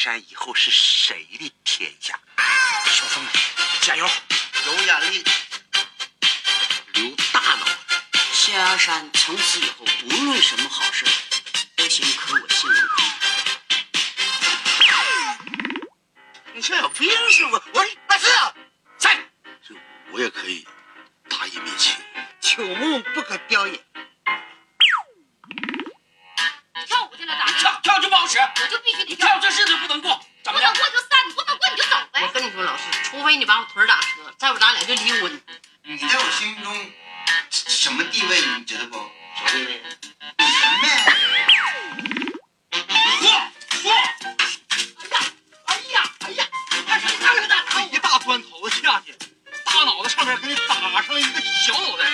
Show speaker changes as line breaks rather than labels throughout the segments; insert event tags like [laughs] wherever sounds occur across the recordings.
山以后是谁的天下？
小峰，加油！
有眼力，留大脑。
谢二山从此以后，无论什么好事，都先磕我谢文坤。
你像有病似的！我大四在，这我也可以大义灭亲。朽木不可雕也。
跳？
跳跳就不好使，
我就必须得
跳跳这日子不能过，怎
不能？过就散，你不能过你就走呗。
我跟你说，老师，除非你把我腿打折，再不咱俩就离婚。
你在我心中什么地位？你知道不？
啥地位？
你什么？
嚯嚯！哎呀哎呀！看谁看这个大他一大砖头子下去，大脑袋上面给你打上了一个小脑袋。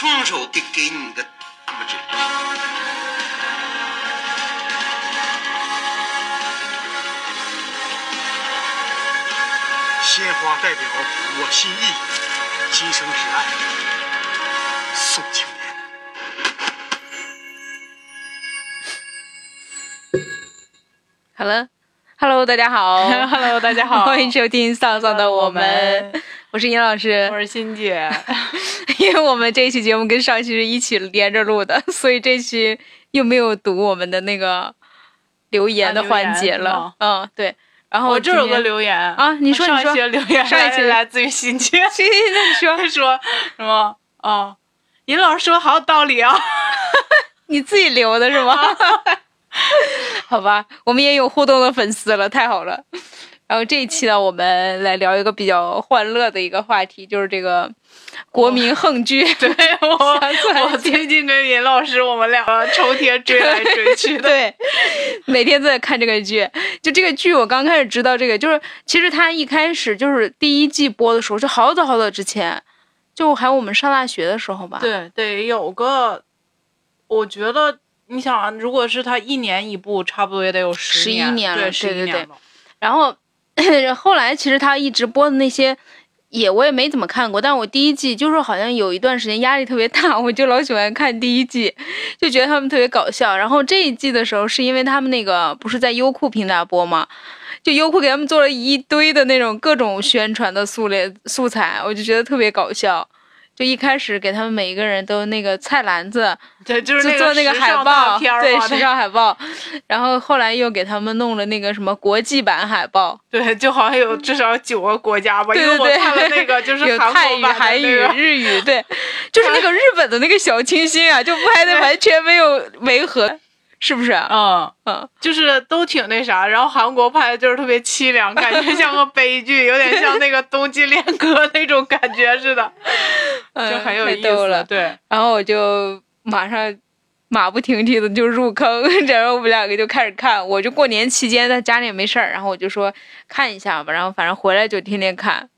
双手给给你个大拇指。
鲜花代表我心意，今生只爱宋青年。
好了，Hello，大家好 [laughs]
Hello，大家好 [laughs]
欢迎收听丧丧的我们，我是尹老师
我。是欣姐，[laughs]
因为我们这一期节目跟上一期是一起连着录的，所以这期又没有读我们的那个留言的 [laughs] 环节了。嗯，对。然后
我这有个留言
啊你说
上一
你说
期的留言
上一期
来来自于欣姐，[laughs]
行行，那你说，
说什么？哦，尹老师说好有道理啊。
你自己留的是吗？好吧，我们也有互动的粉丝了，太好了。然后这一期呢，我们来聊一个比较欢乐的一个话题，就是这个国民横剧。
对 [laughs] 我我最近跟尹老师，我们两个 [laughs] 抽天追来追去的。[laughs]
对，每天都在看这个剧。就这个剧，我刚开始知道这个，就是其实它一开始就是第一季播的时候，是好早好早之前，就还有我们上大学的时候吧。
对，得有个，我觉得你想啊，如果是他一年一部，差不多也得有
十
十一，
年了
对，十
对对对
一年了。
然后 [laughs] 后来其实他一直播的那些。也我也没怎么看过，但我第一季就是好像有一段时间压力特别大，我就老喜欢看第一季，就觉得他们特别搞笑。然后这一季的时候，是因为他们那个不是在优酷平台播嘛，就优酷给他们做了一堆的那种各种宣传的素类素材，我就觉得特别搞笑。就一开始给他们每一个人都那个菜篮子，
对，就是
做那个海报，对时尚海报，然后后来又给他们弄了那个什么国际版海报，
对，就好像有至少九个国家吧，
对
因为我
对对
看了那个就是
有
韩
泰语、
国
韩语、日语，对，就是那个日本的那个小清新啊，就拍的
对。
完全没有违和，是不是？
嗯
嗯，
就是都挺那啥，然后韩国拍的就是特别凄凉，感觉像个悲剧，有点像那个冬季恋歌那种感觉似的，[laughs] 就
嗯
很有意思。对，
然后我就马上马不停蹄的就入坑，[laughs] 然后我们两个就开始看。我就过年期间在家里也没事儿，然后我就说看一下吧，然后反正回来就天天看，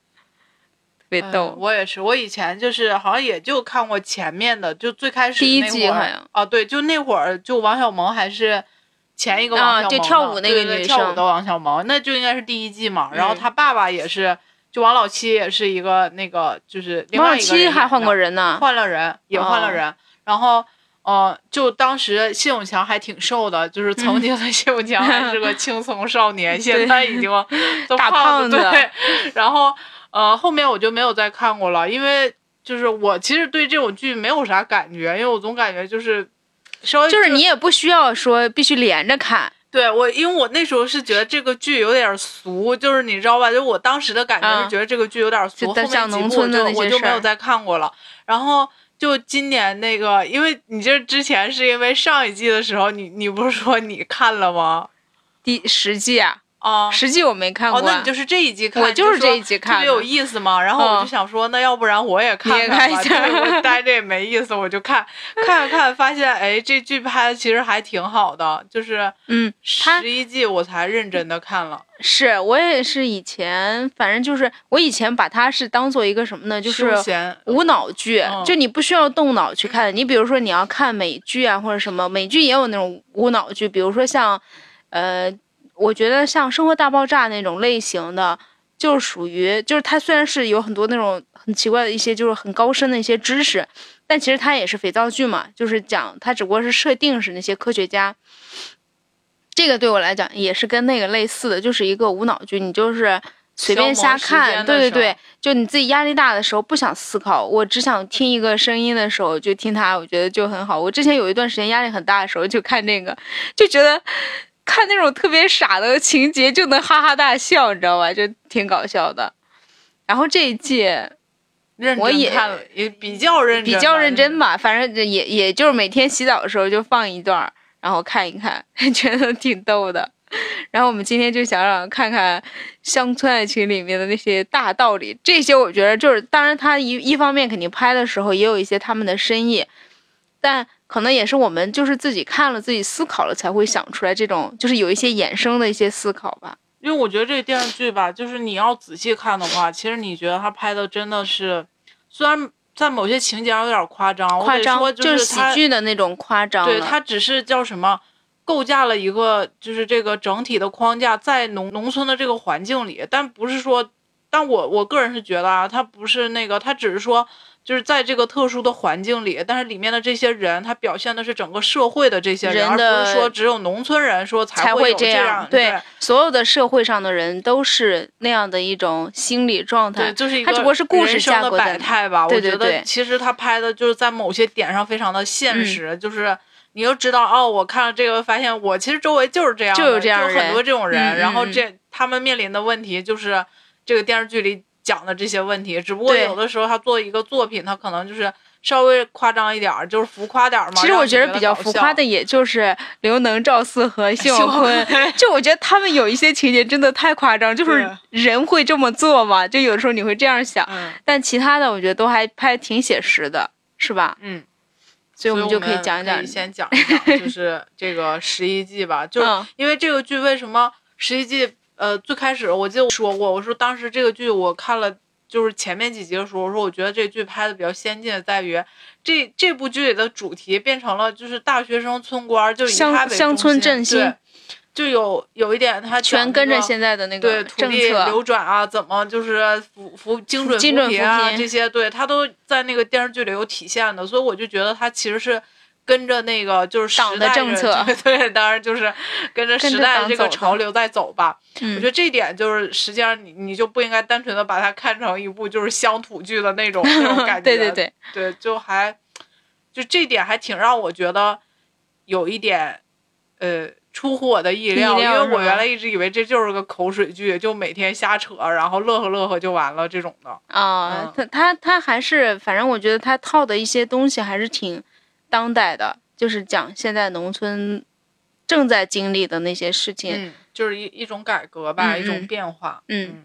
特别
嗯
逗。
我也是，我以前就是好像也就看过前面的，就最开始
第一
那会儿
季好像
啊，对，就那会儿就王小蒙还是。前一个
啊
王小蒙呢、
就跳舞那个女生
跳舞的王小蒙，那就应该是第一季嘛。然后
嗯
他爸爸也是，就王老七也是一个那个，就是另外一个人
七还换过人呢，
换了人，也换了
哦
人。然后，呃，就当时谢永强还挺瘦的，就是曾经的谢永强还是个 [laughs] 青葱少年，现在已经 [laughs] 都
大
胖
胖子
对，[laughs] 然后，呃，后面我就没有再看过了，因为就是我其实对这种剧没有啥感觉，因为我总感觉就是稍微
就是你也不需要说必须连着看，
对我，因为我那时候是觉得这个剧有点俗，就是你知道吧？就我当时的感觉
啊
是觉得这个剧有点俗，
就
后面几部我就我就没有再看过了。然后就今年那个，因为你这之前是因为上一季的时候，你你不是说你看了吗？
第十季啊，
啊，
实际我没看过。
那你就是这一季看，
我就是这一集看的
特别有意思嘛。然后我
嗯
就想说，那要不然我也看看
一下
我待着也没意思，我就看 [laughs] 看看，发现哎，这剧拍的其实还挺好的，就是
嗯，
十一季我才认真的看了。
是我也是以前，反正就是我以前把它是当做一个什么呢？就是无脑剧，
嗯
就你不需要动脑去看。你比如说你要看美剧啊，或者什么美剧也有那种无脑剧，比如说像，呃，我觉得像《生活大爆炸》那种类型的，就是属于，就是它虽然是有很多那种很奇怪的一些，就是很高深的一些知识，但其实它也是肥皂剧嘛，就是讲它只不过是设定是那些科学家。这个对我来讲也是跟那个类似的，就是一个无脑剧，你就是随便瞎看，对对对，就你自己压力大的时候不想思考，我只想听一个声音的时候就听它，我觉得就很好。我之前有一段时间压力很大的时候就看这个，就觉得看那种特别傻的情节就能哈哈大笑，你知道吧？就挺搞笑的。然后这一季
认
我也
看了，也比较认真，
比较认真。吧，反正也也就是每天洗澡的时候就放一段，然后看一看，[laughs] 觉得挺逗的。然后我们今天就想让看看乡村爱情里面的那些大道理，这些我觉得就是，当然他一一方面肯定拍的时候也有一些他们的深意，但可能也是我们就是自己看了自己思考了才会想出来这种，就是有一些衍生的一些思考吧。
因为我觉得这个电视剧吧，就是你要仔细看的话，其实你觉得他拍的真的是，虽然在某些情节上有点夸张，我
夸张
得说
就是喜剧的那种夸张，
对，他只是叫什么，构架了一个就是这个整体的框架，在农农村的这个环境里，但不是说，但我我个人是觉得啊，他不是那个，他只是说。就是在这个特殊的环境里，但是里面的这些人，他表现的是整个社会的这些人，而不是说只有农村人说
才
会有这
样。
对，
所有的社会上的人都是那样的一种心理状态。
对，就是一
他只不过是故事下
的
过
百态吧。
对对
我觉得其实他拍的就是在某些点上非常的现实，就是你又知道哦，我看了这个，发现我其实周围就是这样，
就有这样
很多这种人，
嗯、
然后这他们面临的问题就是这个电视剧里。讲的这些问题，只不过有的时候他做一个作品，他可能就是稍微夸张一点儿，就是浮夸点儿嘛。
其实我
觉
得比较浮夸的，也就是刘能、赵四和 [laughs] 谢广坤。就我觉得他们有一些情节真的太夸张，就是人会这么做嘛？就有时候你会这样想。
嗯、
但其他的我觉得都还拍挺写实的，是吧？
嗯。
所以我们就可
以
讲一讲，
先讲一讲，就是这个十一季吧。就是因为这个剧为什么十一季？呃，最开始我记得我说过，我说当时这个剧我看了，就是前面几集的时候，我说我觉得这剧拍的比较先进的，在于这这部剧里的主题变成了就是大学生村官，就以他为
乡村振兴，
就有有一点他
全跟着现在的那个
对土地流转啊，怎么就是扶扶精准
精准扶
贫啊这些，对他都在那个电视剧里有体现的，所以我就觉得他其实是。跟着那个就是
党的政策，[laughs]
对，当然就是跟着时代这个潮流在走吧。
嗯、
我觉得这一点就是，实际上你你就不应该单纯的把它看成一部就是乡土剧的那种那种 [laughs] 感觉。
对对对
对，就还就这点还挺让我觉得有一点呃出乎我的意料，因为我原来一直以为这就是个口水剧，就每天瞎扯，然后乐呵乐呵就完了这种的。
啊，他他他还是，反正我觉得他套的一些东西还是挺。当代的，就是讲现在农村正在经历的那些事情，
嗯，就是一一种改革吧，
嗯、
一种变化。
嗯，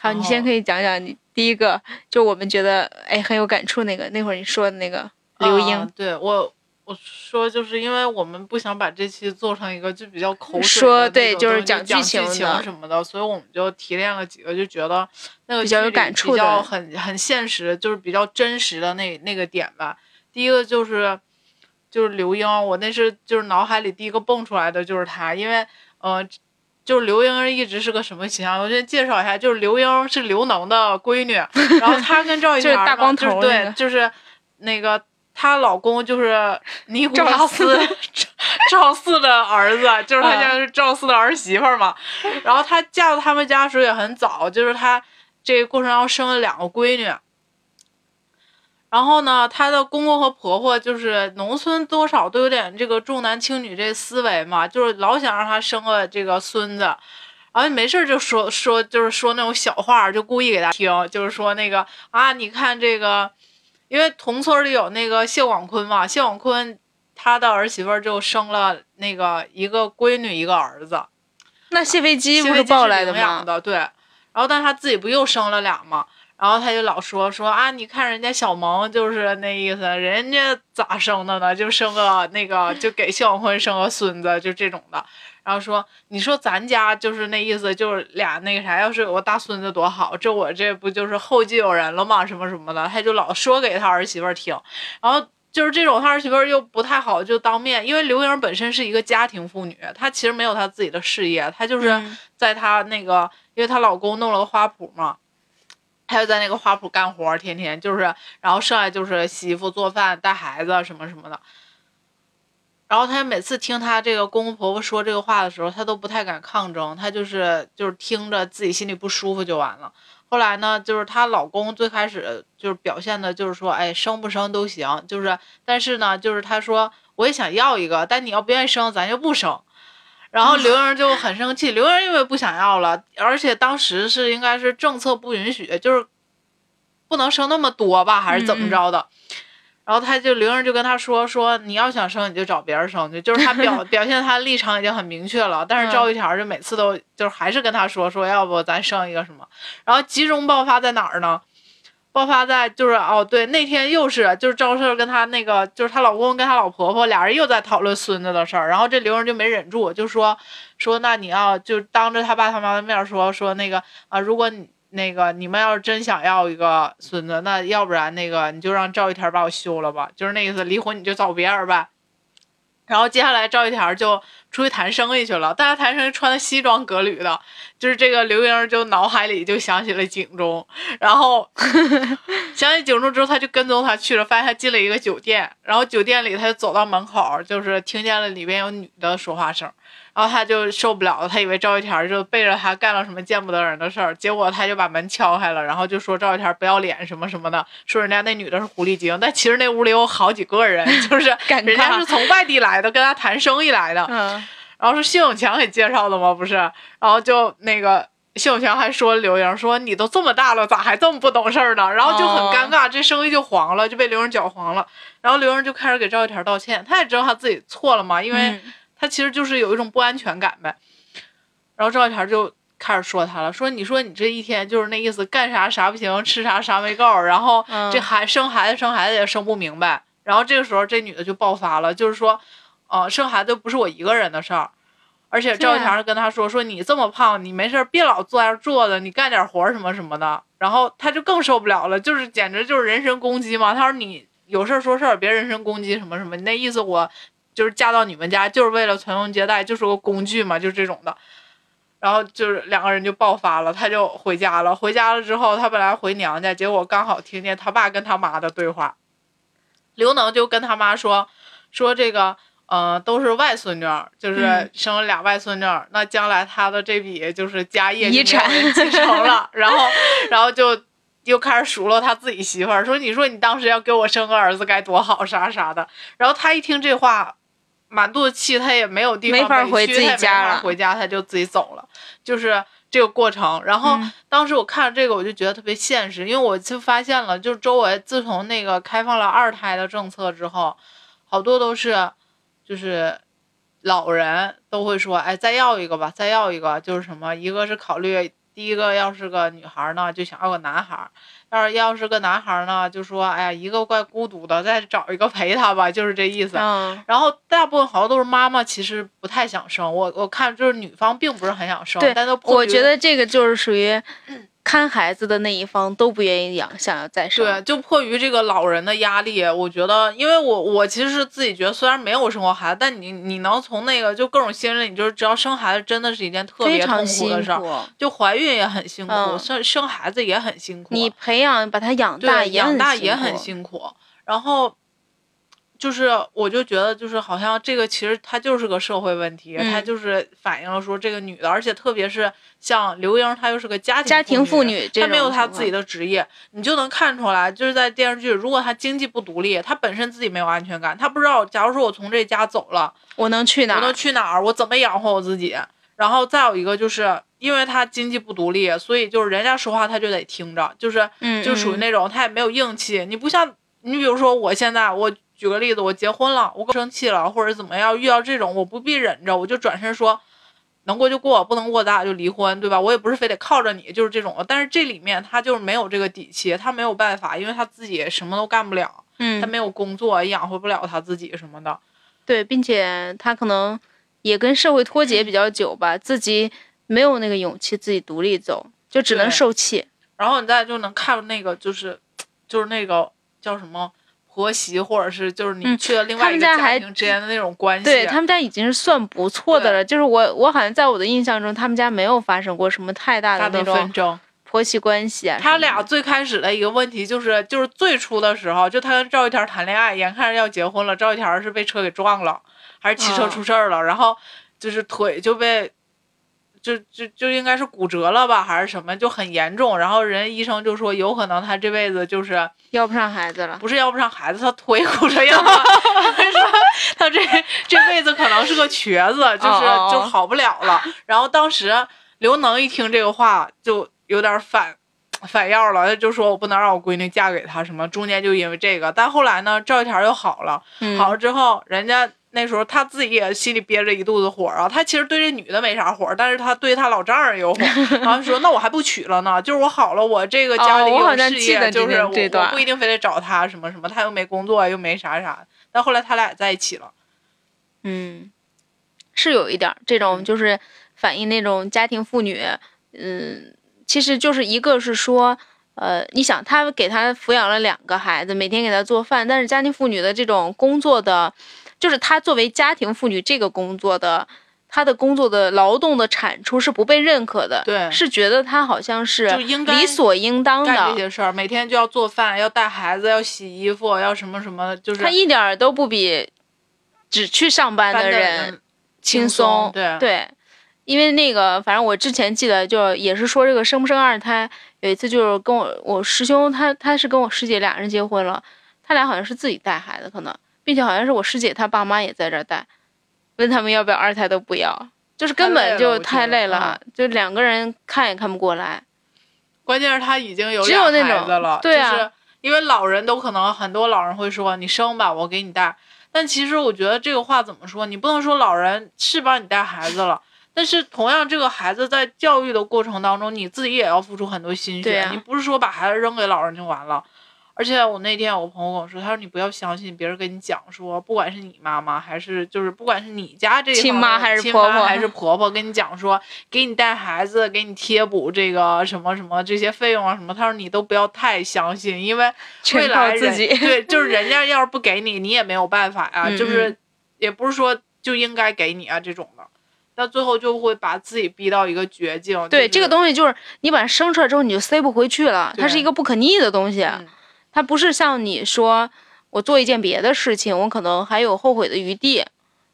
好，你先可以讲讲你第一个，就我们觉得哎很有感触那个，那会儿你说的那个刘英。
啊、对我我说就是因为我们不想把这期做成一个就比较口水
说对，
就是
讲
剧
情
什么的，所以我们就提炼了几个，就觉得那个
比较有感触
的，很很现实，就是比较真实的那那个点吧。第一个就是，就是刘英，我那是就是脑海里第一个蹦出来的就是她，因为呃，就是刘英一直是个什么形象？我先介绍一下，就是刘英是刘能的闺女，[laughs] 然后她跟赵一
就是大光头，
对，就是那个她老公就是尼古拉斯 [laughs] 赵四的儿子，就是他家是赵四的儿媳妇嘛。然后她嫁到他们家的时候也很早，就是她这个过程当中生了两个闺女。然后呢，她的公公和婆婆就是农村多少都有点这个重男轻女这思维嘛，就是老想让她生个这个孙子，然后没事就说说就是说那种小话，就故意给她听，就是说那个啊，你看这个，因为同村里有那个谢广坤嘛，谢广坤他的儿媳妇就生了那个一个闺女一个儿子，
那谢飞机不
是
抱来的
吗？的对，然后但他自己不又生了俩吗？然后他就老说说啊，你看人家小萌就是那意思，人家咋生的呢？就生个那个，就给谢广坤生个孙子，就这种的。然后说，你说咱家就是那意思，就是俩那个啥，要是有个大孙子多好，这我这不就是后继有人了吗？什么什么的，他就老说给他儿媳妇听。然后就是这种他儿媳妇儿又不太好就当面，因为刘英本身是一个家庭妇女，她其实没有她自己的事业，她就是
嗯
在她那个，因为她老公弄了个花圃嘛，她就在那个花圃干活，天天就是，然后剩下就是洗衣服、做饭、带孩子什么什么的。然后她每次听她这个公公婆婆说这个话的时候，她都不太敢抗争，她就是就是听着自己心里不舒服就完了。后来呢，就是她老公最开始就是表现的，就是说，哎，生不生都行，就是，但是呢，就是他说我也想要一个，但你要不愿意生，咱就不生。然后刘英就很生气，刘英因为不想要了，而且当时是应该是政策不允许，就是不能生那么多吧，还是怎么着的。然后他就刘英就跟他说说你要想生你就找别人生去，就是他表 [laughs] 表现他的立场已经很明确了，但是赵玉田就每次都就是还是跟他说说要不咱生一个什么，然后集中爆发在哪儿呢？爆发在就是哦对，那天又是就是赵四跟她那个就是她老公跟她老婆婆俩人又在讨论孙子的事儿，然后这刘英就没忍住，就说说那你要就当着他爸他妈的面说说那个啊，如果你那个你们要是真想要一个孙子，那要不然那个你就让赵玉田把我休了吧，就是那意思，离婚你就找别人呗。然后接下来赵玉田就出去谈生意去了，但是谈生意穿的西装革履的，就是这个刘英就脑海里就想起了警钟，然后 [laughs] 想起警钟之后，他就跟踪他去了，发现他进了一个酒店，然后酒店里他就走到门口，就是听见了里边有女的说话声，然后他就受不了了，他以为赵玉田就背着他干了什么见不得人的事儿，结果他就把门敲开了，然后就说赵玉田不要脸什么什么的，说人家那女的是狐狸精，但其实那屋里有好几个人，[laughs] 就是人家是从外地来的，跟他谈生意来的，
嗯
然后是谢永强给介绍的吗？不是，然后就那个谢永强还说刘英说你都这么大了，咋还这么不懂事儿呢？然后就很尴尬，这生意就黄了，就被刘英搅黄了。然后刘英就开始给赵一田道歉，他也知道他自己错了嘛，因为
嗯
他其实就是有一种不安全感呗。然后赵一田就开始说他了，说你说你这一天就是那意思，干啥啥不行，吃啥啥没够，然后
嗯
这孩生孩子生孩子也生不明白。然后这个时候这女的就爆发了，就是说，呃，生孩子不是我一个人的事儿。而且赵一
对啊
田跟他说：“说你这么胖，你没事别老坐在这儿坐着，你干点活什么什么的。”然后他就更受不了了，就是简直就是人身攻击嘛。他说：“你有事儿说事儿，别人身攻击什么什么。”你那意思我就是嫁到你们家就是为了传宗接代，就是个工具嘛，就是这种的。然后就是两个人就爆发了，他就回家了。回家了之后，他本来回娘家，结果刚好听见他爸跟他妈的对话。刘能就跟他妈说说这个，呃，都是外孙女儿，就是
嗯
生了俩外孙女儿，那将来他的这笔就是家业
遗产
继承了。[laughs] 然后，然后就又开始数落他自己媳妇儿，说你说你当时要给我生个儿子该多好，啥啥的。然后他一听这话，满肚子气，他也没有地方
没法回自己家了
回家他就自己走了，就是这个过程。然后
嗯
当时我看了这个，我就觉得特别现实，因为我就发现了，就是周围自从那个开放了二胎的政策之后，好多都是就是老人都会说，哎，再要一个吧，再要一个，就是什么，一个是考虑第一个要是个女孩呢，就想要个男孩；要是要是个男孩呢，就说，哎呀，一个怪孤独的，再找一个陪他吧，就是这意思。
嗯
然后大部分好像都是妈妈，其实不太想生。我我看就是女方并不是很想生，但都，
我觉得这个就是属于看孩子的那一方都不愿意养，想要再生。
对，就迫于这个老人的压力，我觉得，因为我我其实是自己觉得，虽然没有生过孩子，但你你能从那个就各种心理，你就是只要生孩子真的是一件特别痛苦的事儿，
苦，
就怀孕也很辛苦，
嗯
生生孩子也很辛苦，
你培养把他养大
对养大也很辛苦，然后。就是，我就觉得，就是好像这个其实它就是个社会问题，它
嗯
就是反映了说这个女的，而且特别是像刘英，她又是个家庭
家庭妇
女，她没有她自己的职业，你就能看出来，就是在电视剧，如果她经济不独立，她本身自己没有安全感，她不知道，假如说我从这家走了，
我能去哪
我能？去哪儿，我怎么养活我自己？然后再有一个就是，因为她经济不独立，所以就是人家说话她就得听着，就是
嗯，
就属于
嗯
那种她也没有硬气。你不像你，比如说我现在，我举个例子，我结婚了，我生气了或者怎么样，遇到这种我不必忍着，我就转身说，能过就过，不能过咱俩就离婚，对吧？我也不是非得靠着你，就是这种的。但是这里面他就是没有这个底气，他没有办法，因为他自己什么都干不了，他
嗯，
没有工作，也养活不了他自己什么的。
对，并且他可能也跟社会脱节比较久吧，自己没有那个勇气自己独立走，就只能受气。
然后你再就能看那个就是，就是那个叫什么婆媳，或者是就是你
嗯
去了另外一个
家
家庭之间的那种关系。
对他们家已经是算不错的了。就是我我好像在我的印象中，他们家没有发生过什么太大
大的
的那种
纷争。
婆媳关系。
他俩最开始的一个问题就是，就是最初的时候，就他跟赵玉田谈恋爱，眼看着要结婚了，赵玉田是被车给撞了，还是骑车
哦
出事儿了，然后就是腿就被。就就就应该是骨折了吧，还是什么，就很严重。然后人医生就说，有可能他这辈子就是
要不上孩子了。
不是要不上孩子，他腿骨折样了，[laughs] 说他这这辈子可能是个瘸子，就是就好不了了。然后当时刘能一听这个话，就有点反反药了，他就说我不能让我闺女嫁给他，什么中间就因为这个。但后来呢，赵一田又好了，
嗯
好了之后，人家。那时候他自己也心里憋着一肚子火啊，他其实对这女的没啥火，但是他对他老丈人有火，[laughs] 然后说那我还不娶了呢，就是我好了，我这个家里有事业，就是我我不一定非得找他什么什么，他又没工作又没啥啥，但后来他俩在一起了。
嗯，是有一点儿这种，就是反映那种家庭妇女，嗯，其实就是一个是说，呃，你想他给他抚养了两个孩子，每天给他做饭，但是家庭妇女的这种工作的，就是她作为家庭妇女这个工作的。她的工作的劳动的产出是不被认可的，
对
是觉得她好像是
就应该
理所应当
干这，些事儿，每天就要做饭，要带孩子，要洗衣服，要什么什么，就是
她一点儿都不比只去上班
的
的人
人
轻
松。
松，
对
对，因为那个，反正我之前记得，就也是说这个生不生二胎，有一次就是跟我我师兄他他是跟我师姐俩人结婚了，他俩好像是自己带孩子，可能，并且好像是我师姐她爸妈也在这儿带，问他们要不要二胎都不要，就是根本就太累
了，
就两个人看也看不过来。
关键是他已经有
只有那种
孩子了，
对啊
就是因为老人都可能很多老人会说你生吧，我给你带。但其实我觉得这个话怎么说，你不能说老人是帮你带孩子了，但是同样这个孩子在教育的过程当中，你自己也要付出很多心血，
啊
你不是说把孩子扔给老人就完了。而且我那天我朋友跟我说，他说你不要相信别人跟你讲说，不管是你妈妈还是就是不管是你家这一方面
亲妈还是
亲
婆婆
还是婆婆跟你讲说，给你带孩子，给你贴补这个什么什么这些费用啊什么，他说你都不要太相信，因为
全
未来
自己
对，就是人家要是不给你，你也没有办法呀、
嗯
就是也不是说就应该给你啊这种的，到最后就会把自己逼到一个绝境。
对，
就是
这个东西就是你把它生出来之后你就塞不回去了，它是一个不可逆的东西。
嗯
它不是像你说我做一件别的事情，我可能还有后悔的余地，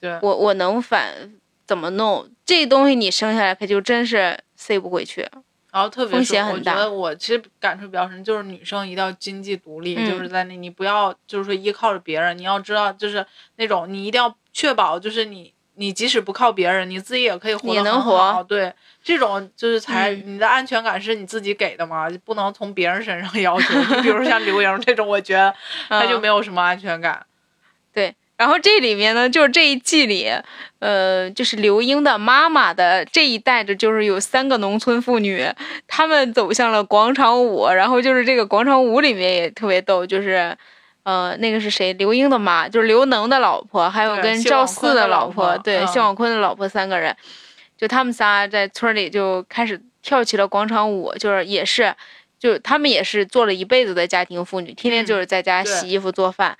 对
我我能反怎么弄？这东西你生下来可就真是塞不回去。
然后特别
风
是我觉
险很大
得我其实感触比较深，就是女生一定要经济独立，
嗯
就是在那你不要就是说依靠着别人，你要知道就是那种你一定要确保就是你你即使不靠别人，你自己也可以活得
也能
很好
活
对，这种就是才、
嗯
你的安全感是你自己给的嘛，不能从别人身上 [laughs] 要求。你比如像刘莹这种，我觉得她就
嗯
没有什么安全感。
对，然后这里面呢，就是这一季里，呃，就是刘英的妈妈的这一代的，就是有三个农村妇女，她们走向了广场舞，然后就是这个广场舞里面也特别逗，就是。呃，那个是谁？刘英的妈，就是刘能的老婆，还有跟赵
四的
老
老婆
对，
嗯
谢广坤的老婆三个人，就他们仨在村里就开始跳起了广场舞，就是也是，就他们也是做了一辈子的家庭妇女，天天
嗯
就是在家洗衣服做饭，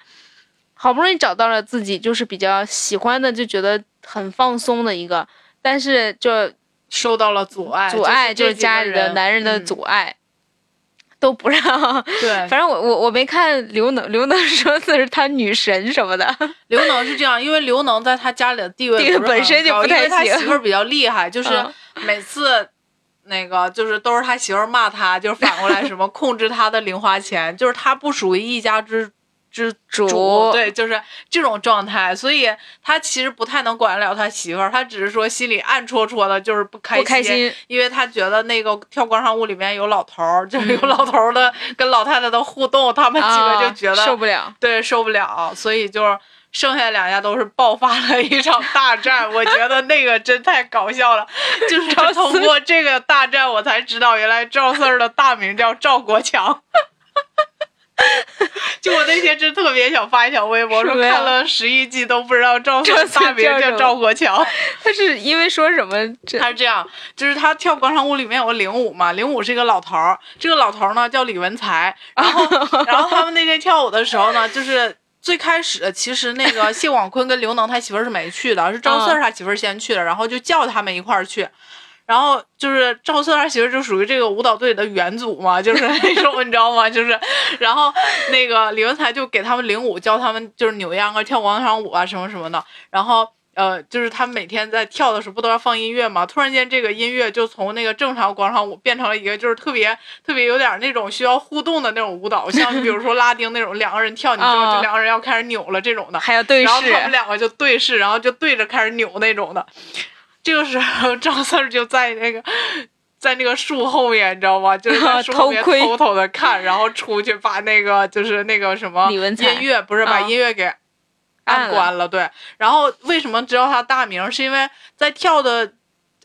好不容易找到了自己就是比较喜欢的，就觉得很放松的一个，但是就
受到了阻碍，
阻碍
就
就是家里的男人的
阻。
阻碍，都不让。
对，
反正我我我没看刘能，刘能说的是他女神什么的，
刘能是这样，因为刘能在他家里的地位
本身就
高
不太
因为他媳妇儿比较厉害，就是
嗯
每次那个就是都是他媳妇儿骂他，就是反过来什么控制他的零花钱，就是他不属于一家之。之
主
对，就是这种状态，所以他其实不太能管得了他媳妇儿，他只是说心里暗戳戳的，就是不开
不开心。
因为他觉得那个跳广场舞里面有老头儿，就是有
嗯
老头儿的 [laughs] 跟老太太的互动，他们几个就
啊
觉得
受不了。
对，受不了，所以就是剩下两家都是爆发了一场大战。我觉得那个真太搞笑了，就是通过这个大战，我才知道原来赵四儿的大名叫赵国强。[laughs] [laughs] 就我那天真特别想发一条微博，说看了十一季都不知道赵四
赵四
大名叫赵国强。[laughs]
他是因为说什么 [laughs]
他是这样，就是他跳广场舞里面有个领舞嘛，领舞是一个老头儿，这个老头儿呢叫李文才，然后然后他们那天跳舞的时候呢，就是。最开始其实那个谢广坤跟刘能他媳妇儿是没去的，是赵四儿他媳妇儿先去的，然后就叫他们一块儿去。然后就是赵四儿他媳妇就属于这个舞蹈队的元祖嘛，就是那种你知道吗？就是，然后那个李文才就给他们领舞，教他们就是扭秧歌、跳广场舞啊什么什么的。然后呃，就是他们每天在跳的时候不都要放音乐吗？突然间这个音乐就从那个正常广场舞变成了一个就是特别特别有点那种需要互动的那种舞蹈，像比如说拉丁那种两个人跳，你知道
啊
就两个人要开始扭了这种的。
还要对
然后他们，两个就对视，然后就对着开始扭那种的。这个时候赵四就在那个在那个树后面，你知道吗？就是在树后面 [laughs]
偷
偷偷的看，然后出去把那个就是那个什么音乐，不是把
啊
音乐给
按
关了。对，然后为什么知道他大名？是因为在跳的。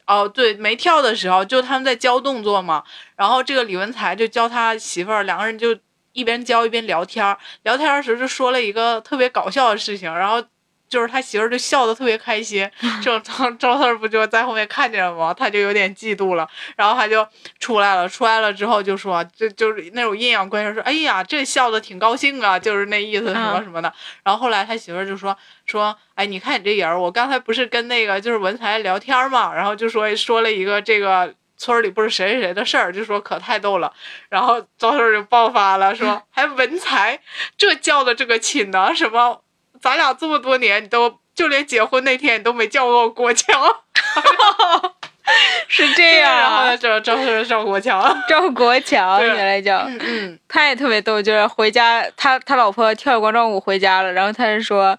哦，对，没跳的时候，就他们在教动作嘛，然后这个李文才就教他媳妇儿，两个人就一边教一边聊天儿，聊天的时候就说了一个特别搞笑的事情，然后就是他媳妇儿就笑得特别开心，[laughs] 这赵赵四儿不就在后面看见了吗？他就有点嫉妒了，然后他就出来了，出来了之后就说，就就是那种阴阳怪气说，哎呀，这笑的挺高兴啊，就是那意思什么
嗯
什么的。然后后来他媳妇儿就说说，哎，你看你这人儿，我刚才不是跟那个就是文才聊天嘛，然后就说说了一个这个。村里不是谁谁谁的事儿，就说可太逗了，然后赵四儿就爆发了，说 [laughs] 还文才，这叫的这个亲呢？什么？咱俩这么多年，你都就连结婚那天你都没叫过我国强，[laughs]
是这样啊
然后呢，。赵赵四儿赵国强，
赵国强
对
原来叫，
嗯嗯，
他也特别逗，就是回家，他他老婆跳广场舞回家了，然后他就说，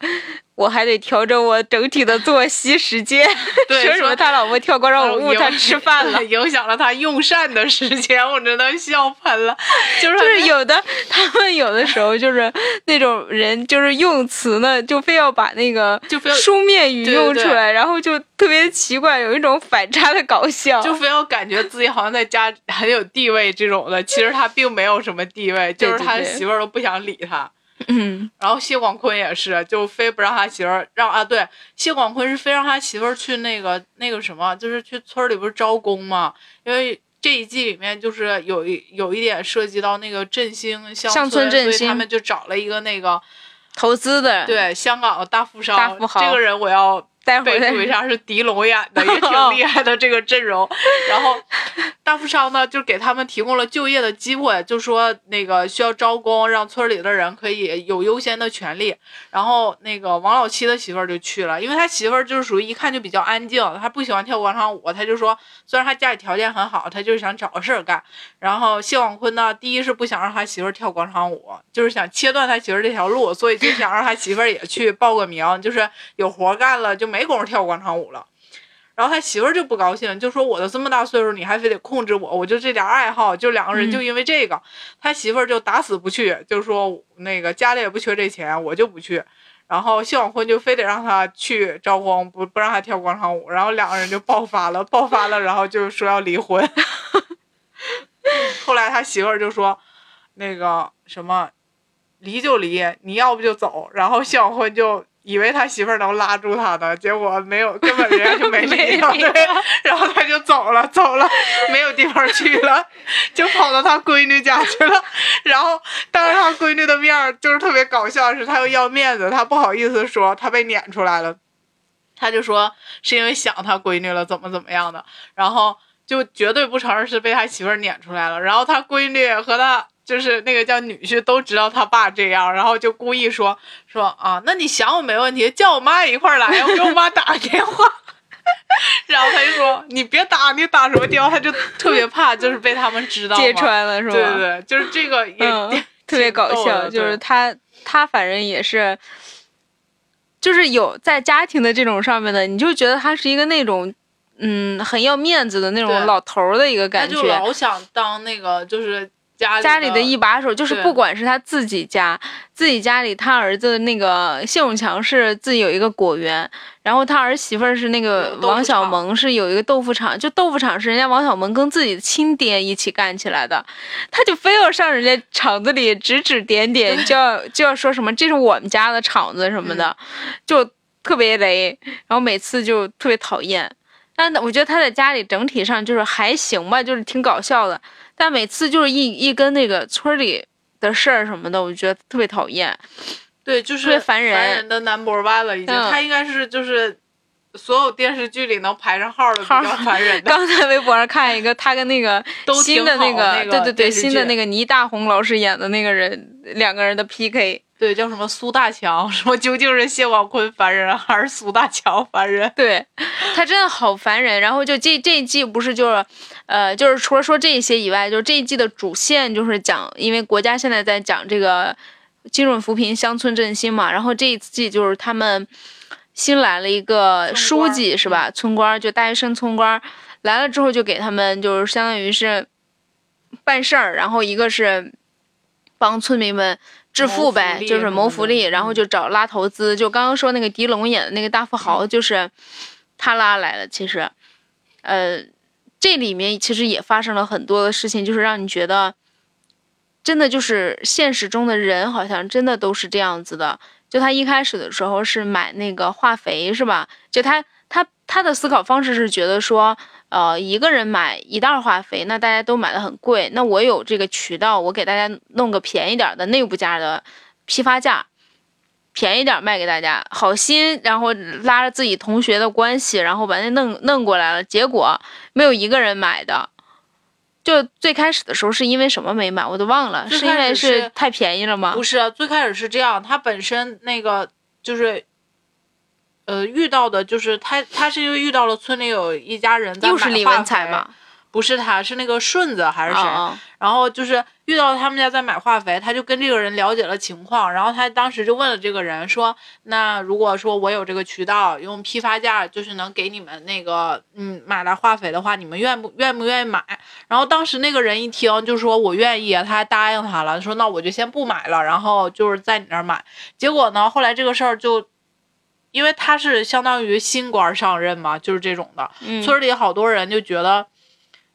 我还得调整我整体的作息时间，
对 [laughs]
说什么他老婆跳广场舞，
影
他吃饭了，[laughs]
影响了他用膳的时间，我真的笑喷了。就是
就是有的他们有的时候就是那种人，就是用词呢，就非要把那个 [laughs]
就非要
书面语
对对对
用出来，然后就特别奇怪，有一种反差的搞笑。
就非要感觉自己好像在家很有地位这种的，其实他并没有什么地位，就是他媳妇儿都不想理他。
嗯，
然后谢广坤也是，就非不让他媳妇儿让啊，对，谢广坤是非让他媳妇儿去那个那个什么，就是去村里不是招工嘛，因为。这一季里面就是有一有一点涉及到那个振兴乡
乡村振
所以他们就找了一个那个
投资的，，
对香港的大富商，
大富豪
这个人我要
待会儿
备注一下是狄龙演的，也挺厉害的这个阵容。然后大富商呢，就给他们提供了就业的机会，就说那个需要招工，让村里的人可以有优先的权利。然后那个王老七的媳妇儿就去了，因为他媳妇儿就是属于一看就比较安静，他不喜欢跳广场舞，他就说虽然他家里条件很好，他就是想找个事儿干。然后谢广坤呢，第一是不想让他媳妇儿跳广场舞，就是想切断他媳妇儿这条路，所以就想让他媳妇儿也去报个名，就是有活干了就没工夫跳广场舞了。然后他媳妇儿就不高兴，就说我都这么大岁数，你还非得控制我，我就这点爱好，就两个人
嗯
就因为这个，他媳妇儿就打死不去，就说那个家里也不缺这钱，我就不去。然后谢广坤就非得让他去招工，不不让他跳广场舞，然后两个人就爆发了，爆发了，然后就说要离婚。[laughs] 后来他媳妇儿就说，那个什么，离就离，你要不就走。然后谢广坤就以为他媳妇儿能拉住他的，结果没有，根本人家就没理他，[laughs]
没
对，[laughs] 然后他就走了，走了，没有地方去了，[laughs] 就跑到他闺女家去了。然后当着他闺女的面儿，就是特别搞笑是，他又要面子，他不好意思说他被撵出来了，他就说是因为想他闺女了，怎么怎么样的，然后就绝对不承认是被他媳妇儿撵出来了。然后他闺女和他就是那个叫女婿都知道他爸这样，然后就故意说说啊，那你想我没问题，叫我妈一块儿来，我给我妈打个电话。[laughs] 然后他就说：“你别打，你打什么电话？”他就特别怕，就是被他们知道
揭穿了是吧？
对对对，就是这个也、
嗯，特别搞笑，就是他他反正也是，就是有在家庭的这种上面的，你就觉得他是一个那种嗯很要面子的那种老头儿的一个感觉他就。
老想当那个就是家里
家里的一把手，就是不管是他自己家，自己家里他儿子那个谢永强是自己有一个果园，然后他儿媳妇儿是那个王小
厂。
蒙是有一个豆腐厂，就豆腐厂是人家王小蒙跟自己的亲爹一起干起来的，他就非要上人家厂子里指指点点，就要就要说什么这是我们家的厂子什么的，就特别雷，然后每次就特别讨厌。但我觉得他在家里整体上就是还行吧，就是挺搞笑的。但每次就是一一跟那个村里的事儿什么的，我就觉得特别讨厌。
对，就是
特别烦人
烦人的 number one 了，已经。
嗯
他应该是就是所有电视剧里能排上号的比较烦人的。[laughs]
刚才微博上看一个，他跟那个
都
新的
那个
对对对，新的那个倪大红老师演的那个人，两个人的 PK。
对，叫什么苏大强？什么究竟是谢广坤烦人，还是苏大强烦人？
对他真的好烦人。然后就这这一季不是就是，呃，就是除了说这些以外，就是这一季的主线就是讲，因为国家现在在讲这个精准扶贫乡村振兴嘛，然后这一季就是他们新来了一个书记是吧？村官就大学生村官来了之后就给他们就是相当于是办事儿，然后一个是帮村民们。致富呗，就是谋福利，然后
嗯
就找拉投资。就刚刚说那个狄龙演的那个大富豪，就是他拉来的。其实，呃，这里面其实也发生了很多的事情，就是让你觉得，真的就是现实中的人好像真的都是这样子的。就他一开始的时候是买那个化肥是吧？就他他他的思考方式是觉得说，呃，一个人买一袋化肥，那大家都买的很贵，那我有这个渠道，我给大家弄个便宜点的内部价的批发价，便宜点卖给大家，好心，然后拉着自己同学的关系，然后把那弄弄过来了，结果没有一个人买的。就最开始的时候是因为什么没买，我都忘了，
最
是因为
是
是太便宜了吗？
不是，最开始是这样，他本身那个就是。呃，遇到的就是他，他是因为遇到了村里有一家人在
又是李
买
文才嘛？
不是他，是那个顺子还是谁？
啊
然后就是遇到他们家在买化肥，他就跟这个人了解了情况，然后他当时就问了这个人说：“那如果说我有这个渠道，用批发价就是能给你们那个嗯买来化肥的话，你们愿不愿不愿意买？”然后当时那个人一听就说：“我愿意。”他还答应他了，说：“那我就先不买了，然后就是在你那儿买。”结果呢，后来这个事儿就。因为他是相当于新官上任嘛，就是这种的，
嗯，
村里好多人就觉得，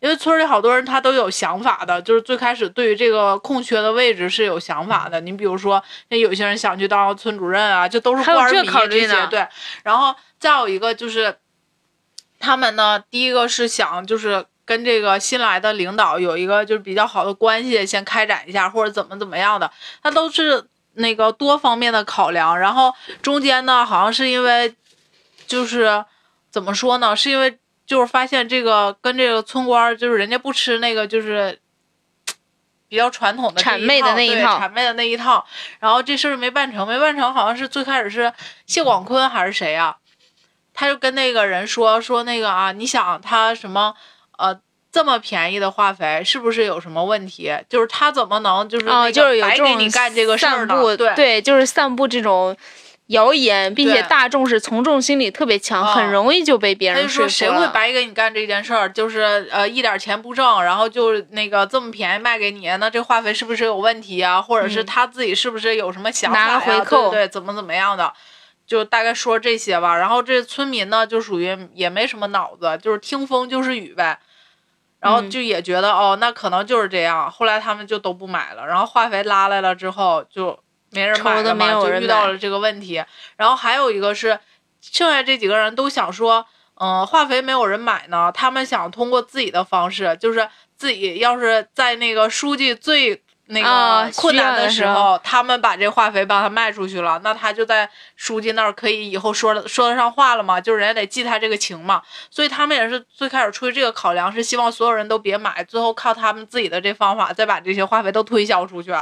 因为村里好多人他都有想法的，就是最开始对于这个空缺的位置是有想法的。你比如说，那有些人想去当村主任啊，这都是官儿迷
考虑呢
这些对。然后再有一个就是，他们呢，第一个是想就是。跟这个新来的领导有一个就是比较好的关系，先开展一下或者怎么怎么样的，他都是那个多方面的考量。然后中间呢，好像是因为就是怎么说呢，是因为就是发现这个跟这个村官就是人家不吃那个就是比较传统的这
谄媚的那一套
谄媚的那一套，然后这事儿没办成，没办成，好像是最开始是谢广坤还是谁呀、他就跟那个人说说那个啊，你想他什么呃。这么便宜的化肥是不是有什么问题？就是他怎么能就是那
啊，
个
就是有这种
白给你干这个事儿呢？
对，
对
就是散布这种谣言，并且大众是从众心理特别强，
啊
很容易就被别人说
说谁会白给你干这件事儿？就是呃一点钱不挣，然后就那个这么便宜卖给你，那这化肥是不是有问题啊？或者是
嗯
他自己是不是有什么想法
回扣
对对，怎么怎么样的？就大概说这些吧。然后这村民呢，就属于也没什么脑子，就是听风就是雨呗。然后
嗯
就也觉得、哦，那可能就是这样。后来他们就都不买了。然后化肥拉来了之后，就没人买了嘛，就
没有人买
遇到了这个问题。然后还有一个是，剩下这几个人都想说，嗯，化肥没有人买呢，他们想通过自己的方式，就是自己要是在那个书记最那
啊
个困难
的时
时候，他们把这化肥帮他卖出去了，那他就在书记那儿可以以后说了说得上话了嘛，就是人家得记他这个情嘛，所以他们也是最开始出于这个考量，是希望所有人都别买，最后靠他们自己的这方法再把这些化肥都推销出去。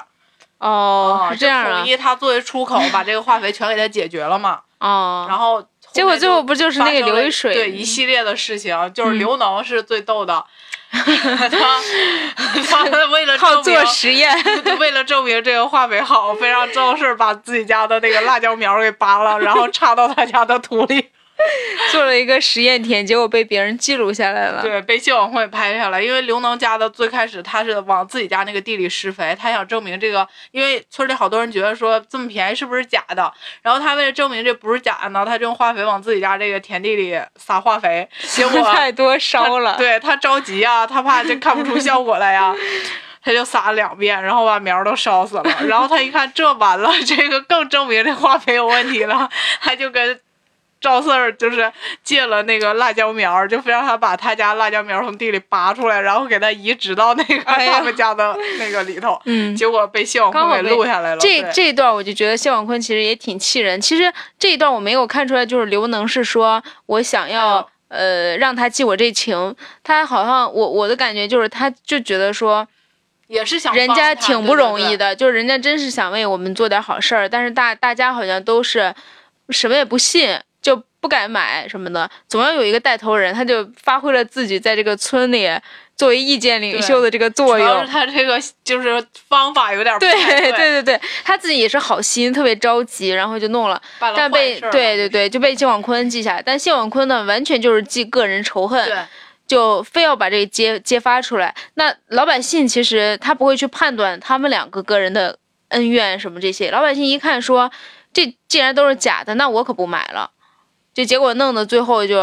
哦，这样啊。
就统，一他作为出口，把这个化肥全给他解决了嘛。
哦，
然后
结果最后不就是那个刘一水？
对一系列的事情，就是
嗯。
刘能是最逗的，[laughs] 他他为了
靠做实验，[laughs]
为了证明这个化肥好，非让赵氏把自己家的那个辣椒苗给拔了，然后插到他家的土里。[laughs]
做了一个实验田，结果被别人记录下来了。
对，被谢广坤拍下来。因为刘能家的最开始他是往自己家那个地里施肥，他想证明这个，因为村里好多人觉得说这么便宜是不是假的，然后他为了证明这不是假的呢，他就用化肥往自己家这个田地里撒化肥，结果 [laughs]
太多烧了。
对他着急啊、他怕这看不出效果来呀。[laughs] 他就撒了两遍，然后把苗都烧死了。然后他一看这完了，这个更证明这化肥有问题了，他就跟赵四儿就是借了那个辣椒苗儿，就非让他把他家辣椒苗从地里拔出来，然后给他移植到那个他们家的那个里头。
嗯，
结果被谢广坤给录下来了。
这这一段我就觉得谢广坤其实也挺气人。其实这一段我没有看出来，就是刘能是说我想要、呃让他记我这情，他好像我我的感觉就是他就觉得说
也是想
人家挺不容易。
对对对
的，就是人家真是想为我们做点好事儿，但是大大家好像都是什么也不信，就不敢买什么的，总要有一个带头人，他就发挥了自己在这个村里作为意见领袖的这个作用
主要是。他这个就是方法有点不
对
太
对对对，他自己也是好心，特别着急，然后就弄了，
了
但被对对对就被谢广坤记下来。但谢广坤呢，完全就是记个人仇恨，
对
就非要把这个揭揭发出来。那老百姓其实他不会去判断他们两个个人的恩怨什么这些，老百姓一看说这既然都是假的，那我可不买了。就结果弄得最后就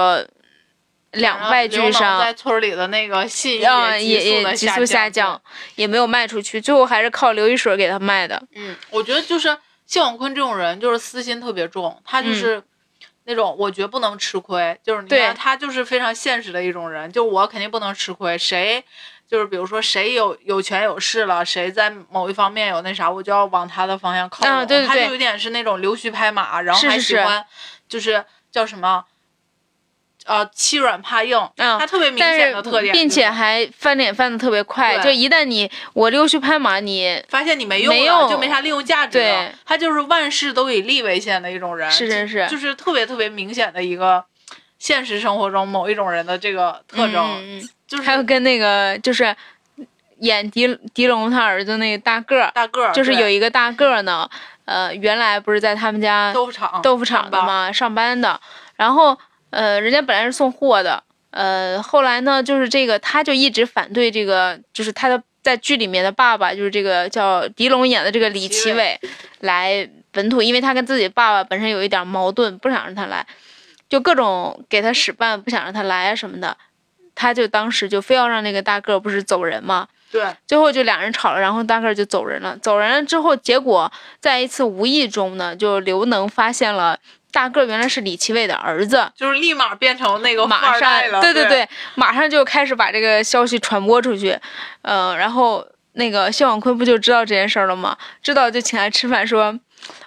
两败俱
刘能
伤，
在村里的那个信
啊，
也
也也急速下降，也没有卖出去，最后还是靠刘一水给他卖的。
嗯，我觉得就是谢广坤这种人，就是私心特别重，他就是那种我绝不能吃亏，就是你
对
看他就是非常现实的一种人，就我肯定不能吃亏，谁就是比如说谁有有权有势了，谁在某一方面有那啥，我就要往他的方向靠拢。
啊对对对
他就有点是那种溜须拍马，然后还喜欢就是叫什么。呃，欺软怕硬，
嗯
他特别明显的特点，
并且还翻脸翻的特别快，就一旦你我溜须拍马，你
发现你没用了，
没用
就没啥利用价值了
对。
他就是万事都以利为先的一种人，
是是是
就是特别特别明显的一个现实生活中某一种人的这个特征，就是
还有跟那个就是演狄狄龙他儿子那个大个儿，
大个儿，
就是有一个大个儿呢，[laughs] 呃，原来不是在他们家
豆腐厂
豆腐厂的
上班？
嘛，上班的，然后呃，人家本来是送货的，呃，后来呢，就是这个他就一直反对这个，就是他的在剧里面的爸爸，就是这个叫狄龙演的这个李奇
奇
伟。来本土，因为他跟自己爸爸本身有一点矛盾，不想让他来，就各种给他使绊，不想让他来啊什么的，他就当时就非要让那个大个儿不是走人嘛，
对，
最后就两人吵了，然后大个儿就走人了。走人了之后，结果在一次无意中呢，就刘能发现了大个儿原来是李奇伟的儿子，
就是立马变成那个
马
二代了，对
对对，马上就开始把这个消息传播出去，呃，然后那个谢广坤不就知道这件事儿了吗？知道就请他吃饭说，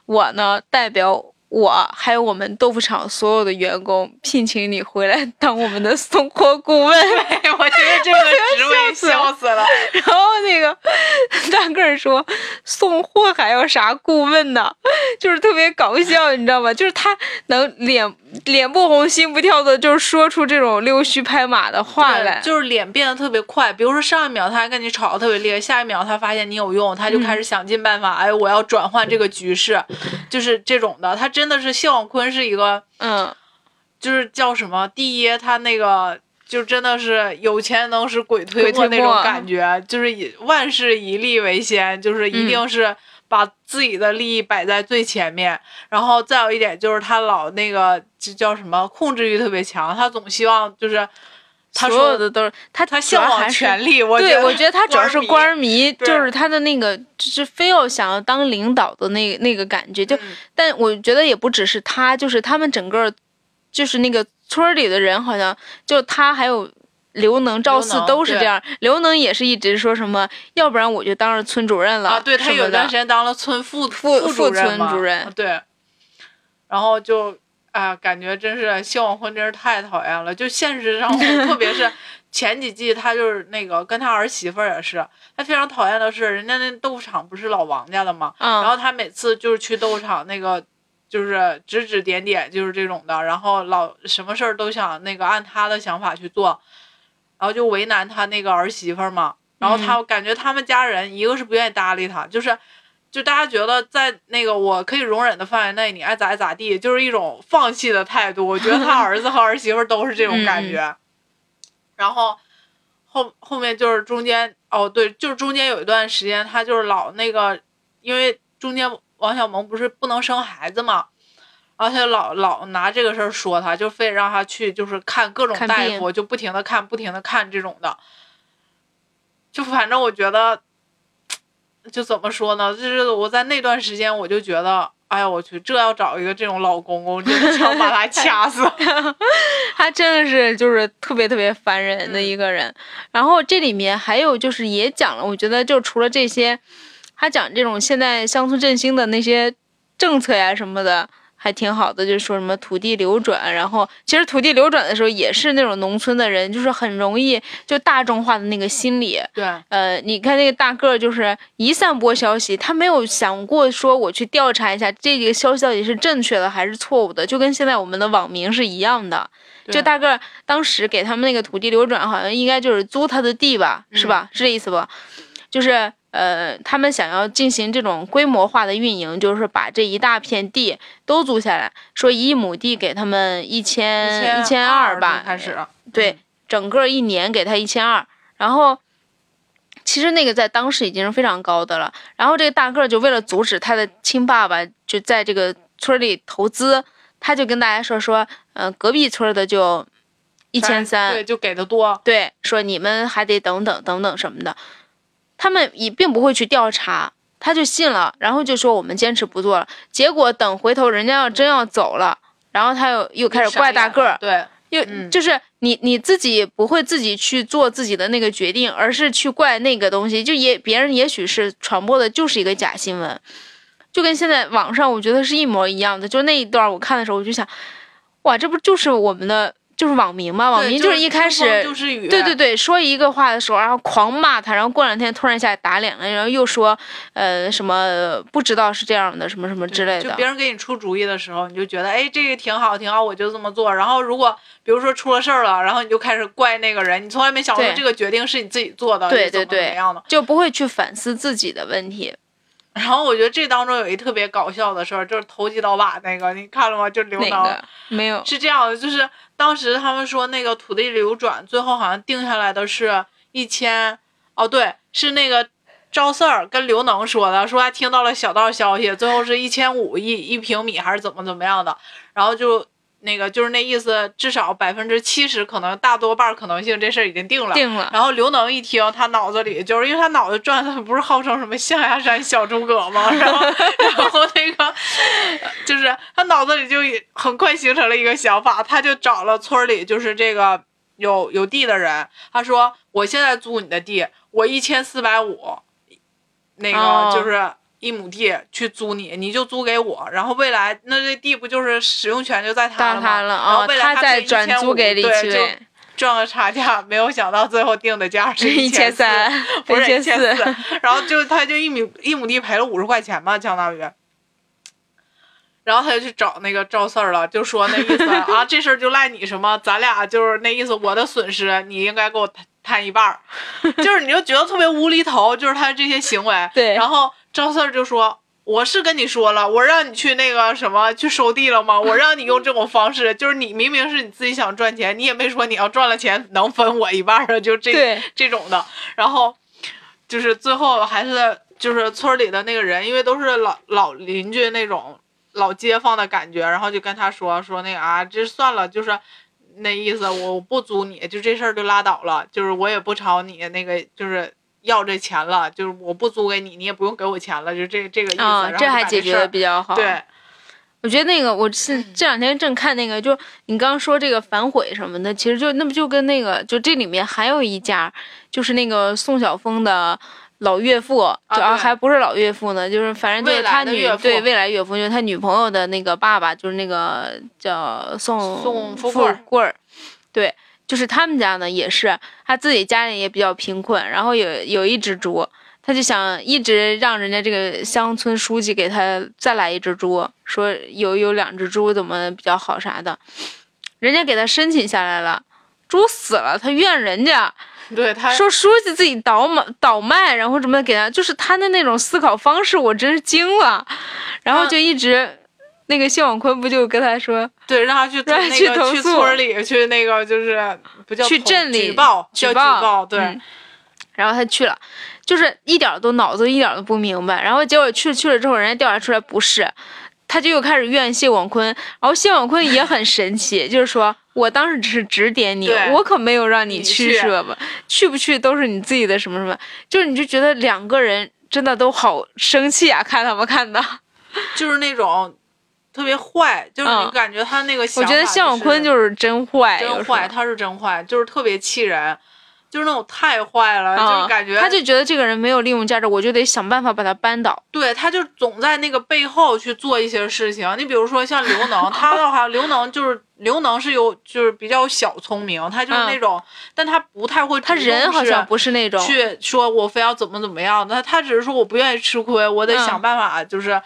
我呢代表。我还有我们豆腐厂所有的员工聘请你回来当我们的送货顾问，[laughs]
对我觉得这个职位笑死了，
然后那个 [laughs] 大个儿说送货还要啥顾问呢？[laughs] 就是特别搞笑，你知道吗？就是他能脸脸不红心不跳的，就是说出这种溜须拍马的话来。
就是脸变得特别快。比如说上一秒他还跟你吵得特别厉害，下一秒他发现你有用，他就开始想尽办法，哎，我要转换这个局势，就是这种的。他真的是谢广坤是一个，
嗯，
就是叫什么？第一，他那个。就真的是有钱能使鬼推
鬼推
磨那种感觉，就是以万事以利为先，就是一定是把自己的利益摆在最前面。然后再有一点就是他老那个就叫什么控制欲特别强，他总希望就是他
所
说
有的都是他，
他向往权力，我
对，我觉得他主要是官迷，就是他的那个，就是非要想要当领导的那那个感觉。就，
嗯
但我觉得也不只是他，就是他们整个，就是那个村里的人，好像就他还有刘能、赵四都是这样。刘能也是一直说什么，要不然我就当上村主任了
啊，对他有段时间当了村副
副
副
副村
主任对，然后就啊，感觉真是谢广坤真是太讨厌了，就现实生活，特别是 [laughs] 前几季他就是那个跟他儿媳妇也是，他非常讨厌的是人家那豆腐厂不是老王家的嘛？
嗯，
然后他每次就是去豆腐厂那个。就是指指点点，就是这种的，然后老什么事儿都想那个按他的想法去做，然后就为难他那个儿媳妇儿嘛。然后他感觉他们家人一个是不愿意搭理他，就是就大家觉得在那个我可以容忍的范围内，你爱咋咋地，就是一种放弃的态度。我觉得他 [laughs] 儿子和儿媳妇都是这种感觉。然后后后面就是中间哦，对，就是中间有一段时间，他就是老那个，因为中间王小蒙不是不能生孩子嘛，然后他就老老拿这个事儿说他，就非得让他去就是看各种大夫，就不停的看，不停的看这种的。就反正我觉得，就怎么说呢？就是我在那段时间，我就觉得，哎呀，我去，这要找一个这种老公公，真的想把他 [laughs] 掐死。[laughs]
他真的是就是特别特别烦人的一个人。然后这里面还有就是也讲了，我觉得就除了这些，他讲这种现在乡村振兴的那些政策呀什么的。还挺好的，就是说什么土地流转，然后其实土地流转的时候也是那种农村的人，就是很容易就大众化的那个心理，
对，
呃，你看那个大个儿，就是一散播消息，他没有想过说我去调查一下这个消息到底是正确的还是错误的，就跟现在我们的网民是一样的。就大个儿当时给他们那个土地流转，好像应该就是租他的地吧，是吧？是这意思不？就是呃，他们想要进行这种规模化的运营，就是把这一大片地都租下来，说一亩地给他们一千一千二吧，
开始，
对，整个一年给他一千二，然后其实那个在当时已经是非常高的了。然后这个大个儿就为了阻止他的亲爸爸就在这个村里投资，他就跟大家说说，呃，隔壁村的就一千三，
对，就给的多，
对，说你们还得等等等等什么的，他们也并不会去调查，他就信了，然后就说我们坚持不做了。结果等回头人家要真要走了，然后他又又开始怪大个儿，
对，
又、
嗯
就是你你自己不会自己去做自己的那个决定，而是去怪那个东西，就也别人也许是传播的就是一个假新闻，就跟现在网上我觉得是一模一样的。就那一段我看的时候，我就想，哇，这不就是我们的就是网民嘛？网
对
民
就是
一开始对对对，说一个话的时候，然后狂骂他，然后过两天突然一下打脸了，然后又说，呃，什么不知道是这样的，什么什么之类的
就别。人给你出主意的时候，你就觉得哎，这个挺好，挺好，我就这么做。然后如果比如说出了事儿了，然后你就开始怪那个人，你从来没想过这个决定是你自己做的，
对对对
怎么样的。
就不会去反思自己的问题。[laughs]
然后我觉得这当中有一特别搞笑的事儿，就是投机倒把那个，你看了吗？就刘能、
哪个没有？
是这样的，就是当时他们说那个土地流转，最后好像定下来的是一千，哦对，是那个赵四儿跟刘能说的，说他听到了小道消息，最后是一千五一一平米还是怎么怎么样的，然后就那个就是那意思，至少百分之七十可能大多半可能性这事儿已经定了。
定了。
然后刘能一听，他脑子里就是因为他脑子转的不是号称什么象牙山小诸葛吗？[laughs] 然后，然后那个就是他脑子里就很快形成了一个想法，他就找了村里就是这个有有地的人，他说我现在租你的地，我一千四百五，那
哦
个就是。一亩地去租你，你就租给我，然后未来那这地不就是使用权就在他
到
了吗？
他了啊，
然后未来
他再转租给李奇伟，[laughs]
赚个差价，没有想到最后定的价是
一千
千
三，
不是一千四，然后就他就一亩一亩地赔了五十块钱嘛，相当于。然后他就去找那个赵四儿了，就说那意思啊，[laughs] 这事儿就赖你什么，咱俩就是那意思，我的损失你应该给我摊摊一半儿，[laughs] 就是你就觉得特别无厘头，就是他这些行为。
对
然后赵四就说。我是跟你说了，我让你去那个什么去收地了吗？我让你用这种方式，就是你明明是你自己想赚钱，你也没说你要赚了钱能分我一半儿的，就这这种的。然后就是最后还是就是村里的那个人，因为都是老老邻居那种老街坊的感觉，然后就跟他说说那个啊，这算了，就是那意思，我不租你，就这事儿就拉倒了，就是我也不朝你那个就是要这钱了，就是我不租给你，你也不用给我钱了，就这这个意思。
这还解决的比较好。
对，
我觉得那个我是这两天正看那个，就你刚刚说这个反悔什么的，其实就那不就跟那个，就这里面还有一家，就是那个宋晓峰的老岳父，就啊
对。
还不是老岳父呢，就是反正就是他女对未来岳父，就是他女朋友的那个爸爸，就是那个叫宋富
贵儿，
对。就是他们家呢，也是他自己家里也比较贫困，然后有有一只猪，他就想一直让人家这个乡村书记给他再来一只猪，说有有两只猪怎么比较好啥的，人家给他申请下来了，猪死了，他怨人家，[laughs]
对他
说书记自己倒脉倒卖，然后什么给他，就是他的那种思考方式，我真是惊了。然后就一直，那个谢广坤不就跟他说，
对让他去
让他
去
去投诉
村里去那个就是不叫
去镇里
举报叫举
举报
报对。
嗯然后他去了，就是一点都脑子一点都不明白。然后结果去去了之后，人家调查出来不是，他就又开始怨谢广坤。然后谢广坤也很神奇，就是说我当时只是指点你，我可没有让你
你
去
去
是吧？去不去都是你自己的什么什么，就是你就觉得两个人真的都好生气啊，看他们看的。[laughs]
就是那种特别坏，就是你
嗯
感觉他那个想
我、觉得向永坤就是真坏，
真坏，他是真坏，就是特别气人，就是那种太坏了，
啊
就是感觉
他就觉得这个人没有利用价值，我就得想办法把他扳倒。
对，他就总在那个背后去做一些事情。你比如说像刘能，他的话，刘能就是刘能是有就是比较小聪明，他就是
嗯
那种，但他不太会
他人好像不是那种，
去说我非要怎么怎么样，他他只是说我不愿意吃亏，我得
嗯
想办法，就是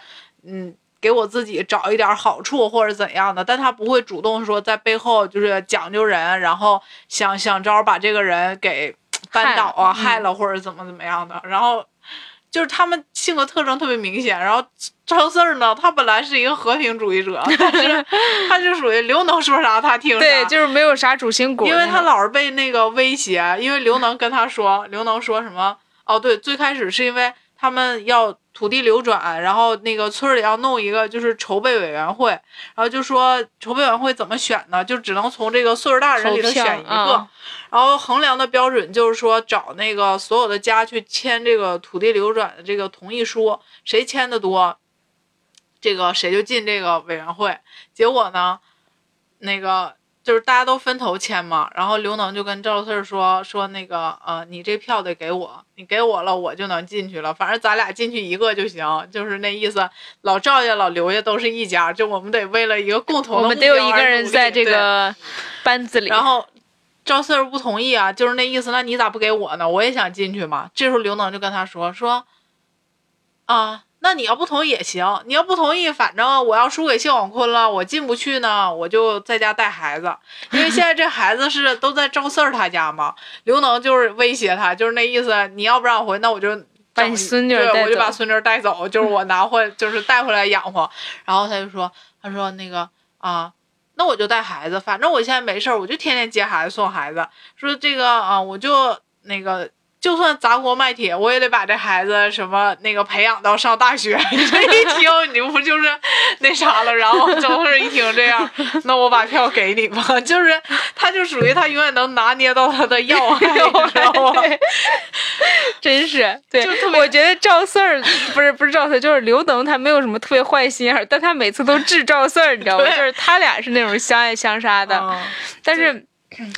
嗯。给我自己找一点好处或者怎样的，但他不会主动说在背后就是讲究人，然后想想招把这个人给 [tsk] 扳倒啊、
害了
或者怎么怎么样的。然后就是他们性格特征特别明显。然后赵四儿呢，他本来是一个和平主义者，[laughs] 但是 [laughs] 他就属于刘能说啥他听啥，
对，就是没有啥主心骨。
因为他老是被那个威胁，因为刘能跟他说，刘能说什么？哦，对，最开始是因为他们要土地流转，然后那个村里要弄一个就是筹备委员会，然后就说筹备委员会怎么选呢？就只能从这个岁数大人里头选一个，
嗯
然后衡量的标准就是说找那个所有的家去签这个土地流转的这个同意书，谁签的多，这个谁就进这个委员会。结果呢，那个就是大家都分头签嘛，然后刘能就跟赵四儿说说那个呃，你这票得给我，你给我了我就能进去了，反正咱俩进去一个就行，就是那意思。老赵家老刘家都是一家，就我们得为了一个共同的
我们得有一个
目标而努力
人在这个班子里。
然后赵四儿不同意啊，就是那意思，那你咋不给我呢？我也想进去嘛。这时候刘能就跟他说说，啊，那你要不同意也行，你要不同意，反正我要输给谢广坤了，我进不去呢，我就在家带孩子，因为现在这孩子是都在赵四儿他家嘛。刘能就是威胁他，就是那意思，你要不让我回，那我就。
把你孙女
对，我就把孙女带走，就是我拿回，就是带回来养活。然后他就说，他说那个啊，那我就带孩子，反正我现在没事儿，我就天天接孩子送孩子。说这个啊，我就那个，就算砸锅卖铁，我也得把这孩子什么那个培养到上大学。你 [laughs] 这一听，你不就是那啥了？然后周四一听这样，那我把票给你吧。[laughs] 就是他就属于他永远能拿捏到他的要害，你知道吗？[laughs]
真是对
就特，别
我觉得赵四儿不是不是赵四儿，就是刘能，他没有什么特别坏心眼，但他每次都治赵四儿，你知道吗？就是他俩是那种相爱相杀的，
嗯
但是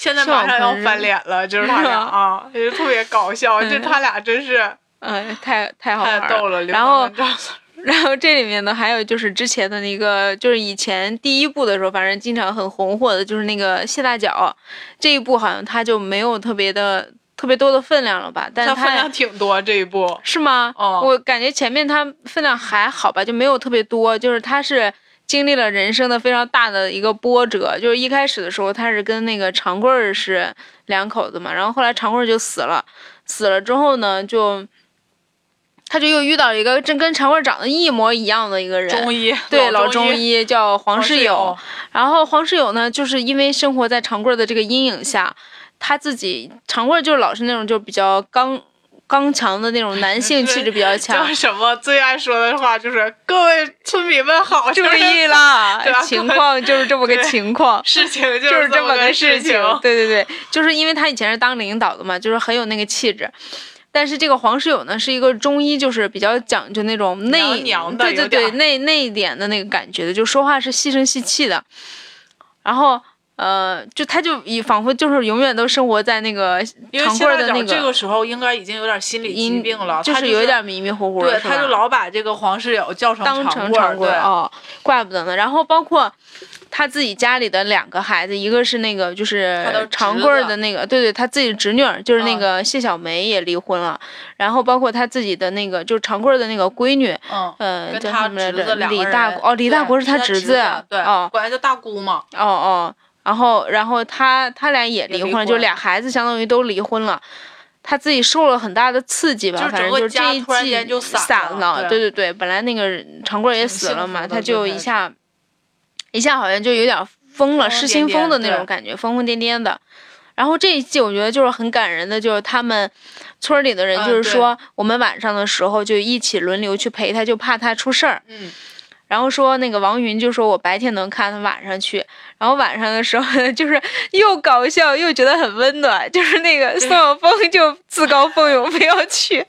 现在马上要翻脸了，就是他俩啊，就特别搞笑，就他俩真是 [laughs]
嗯，太太好玩
逗了。
然后然后这里面呢，还有就是之前的那个，就是以前第一部的时候，反正经常很红火的，就是那个谢大脚，这一部好像他就没有特别的特别多的分量了吧？但是他
他分量挺多这一部，
是吗？
哦
我感觉前面他分量还好吧，就没有特别多，就是他是。经历了人生的非常大的一个波折，就是一开始的时候他是跟那个长贵儿是两口子嘛，然后后来长贵儿就死了，死了之后呢，就他就又遇到了一个真跟长贵儿长得一模一样的一个人，
中医
对老
中
中医叫黄世友。
友，，
然后黄世友呢，就是因为生活在长贵儿的这个阴影下，他自己长贵儿就是老是那种就比较刚刚强的那种男 [laughs] 性气质比较强
叫，什么最爱说的话就是各位村民们好，
注意啦 [laughs] 情况就是这么个情况。
事情就
就是这
么
么个
事
情，对对对，就是因为他以前是当领导的嘛，就是很有那个气质。但是这个黄世友呢，是一个中医，就是比较讲究那种内
娘娘的
对对对内内敛的那个感觉的，就说话是细声细气的。然后呃，就他就以仿佛就是永远都生活在那个长贵儿的那个
这个时候应该已经有点心理疾
阴
病了，
就
他
是有一点迷迷糊糊的，
对，他就老把这个黄世友叫成
当成长贵儿哦，怪不得呢。然后包括他自己家里的两个孩子，一个是那个就是长贵的那个，对对，他自己侄女儿就是那
嗯
个谢小梅也离婚了，然后包括他自己的那个就是长贵儿的那个闺女，
嗯。
呃，
跟他
叫什么来着？
侄子两个人
李大哦，李大
对
国是侄
他子，对，
哦
管他叫大姑嘛。
哦哦，然后然后他他俩也离婚了，就俩孩子相当于都离婚了。他自己受了很大的刺激吧，反正就是这一季
就散
散
了对
对对对，本来那个长贵也死了嘛，他就一下一下好像就有点疯了，失心疯的那种感觉，疯疯癫癫的。然后这一季我觉得就是很感人的，就是他们村里的人，就是说我们晚上的时候就一起轮流去陪他，就怕他出事儿。
嗯，
然后说那个王云就说我白天能看，他晚上去。然后晚上的时候，[laughs] 就是又搞笑又觉得很温暖，就是那个宋晓峰就自告奋勇 [laughs] 非要去。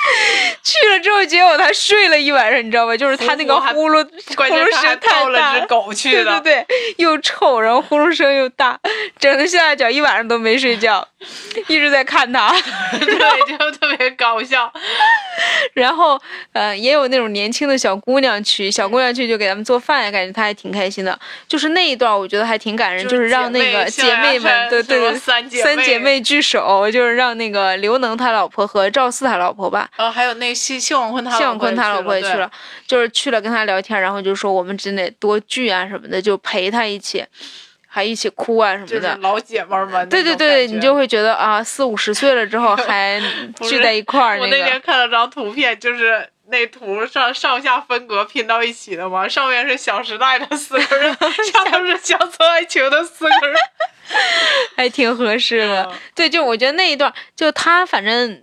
[laughs] 去了之后，结果他睡了一晚上，你知道吧？就是他那个
呼
噜呼噜声太大
只狗去的，
对对对，又臭，然后呼噜声又大，整的谢大脚一晚上都没睡觉，[laughs] 一直在看他。[laughs]
对，就特别搞笑。
然后呃，也有那种年轻的小姑娘去，小姑娘去就给他们做饭，感觉她还挺开心的。就是那一段，我觉得还挺感人，就是让那个姐妹们，对对对，
三姐
三姐妹聚首，就是让那个刘能他老婆和赵四他老婆吧，
然后还有那谢谢广坤他
谢广坤他老婆也
去
去了，就是去了跟他聊天，然后就说我们真得多聚啊什么的，就陪他一起，还一起哭啊什么的。
老姐们儿们。
对对对，你就会觉得啊，四五十岁了之后 [laughs] 还聚在一块儿，
我
那个
那天看了张图片，就是那图上上下分隔拼到一起的嘛，上面是《小时代》的四个人，[laughs] 下面是《乡村爱情》的四个人。[laughs]
还挺合适的。
嗯
对，就我觉得那一段，就他反正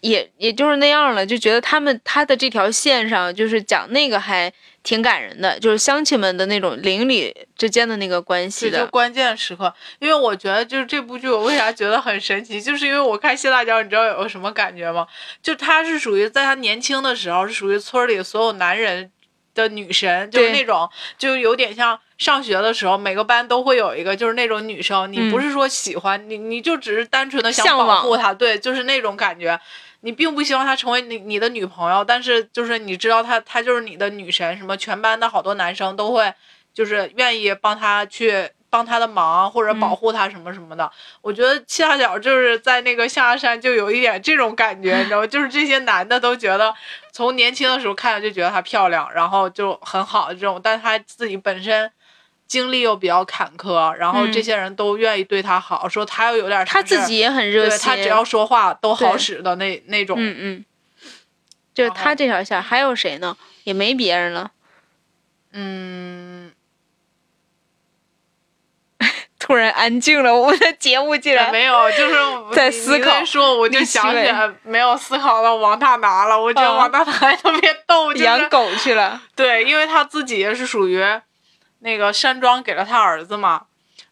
也也就是那样了，就觉得他们他的这条线上，就是讲那个还挺感人的，就是乡亲们的那种邻里之间的那个关系的。
关键时刻，因为我觉得就是这部剧，我为啥觉得很神奇，就是因为我看谢大脚，你知道有个什么感觉吗？就他是属于在他年轻的时候，是属于村里所有男人的女神，就是那种就有点像上学的时候，每个班都会有一个就是那种女生，你
嗯
不是说喜欢你，你就只是单纯的想保护她，对，就是那种感觉。你并不希望她成为你你的女朋友，但是就是你知道她她就是你的女神，什么全班的好多男生都会就是愿意帮她去帮她的忙或者保护她什么什么的。我觉得七大脚就是在那个象牙山就有一点这种感觉，你知道吗？就是这些男的都觉得从年轻的时候看着就觉得她漂亮，然后就很好的这种，但是她自己本身。经历又比较坎坷，然后
嗯
这些人都愿意对他好，说他又有点什
他自己也很热心，
对她只要说话都好使的那那种。
嗯嗯，就是他这条线，还有谁呢？也没别人了。
嗯，[laughs]
突然安静了，我们的节目竟然
没有，就是 [laughs]
在思考
说，我就想起来没有思考到王大拿了。我觉得
啊
王大拿特别逗，就是
养狗去了。
对，因为他自己也是属于那个山庄给了他儿子嘛，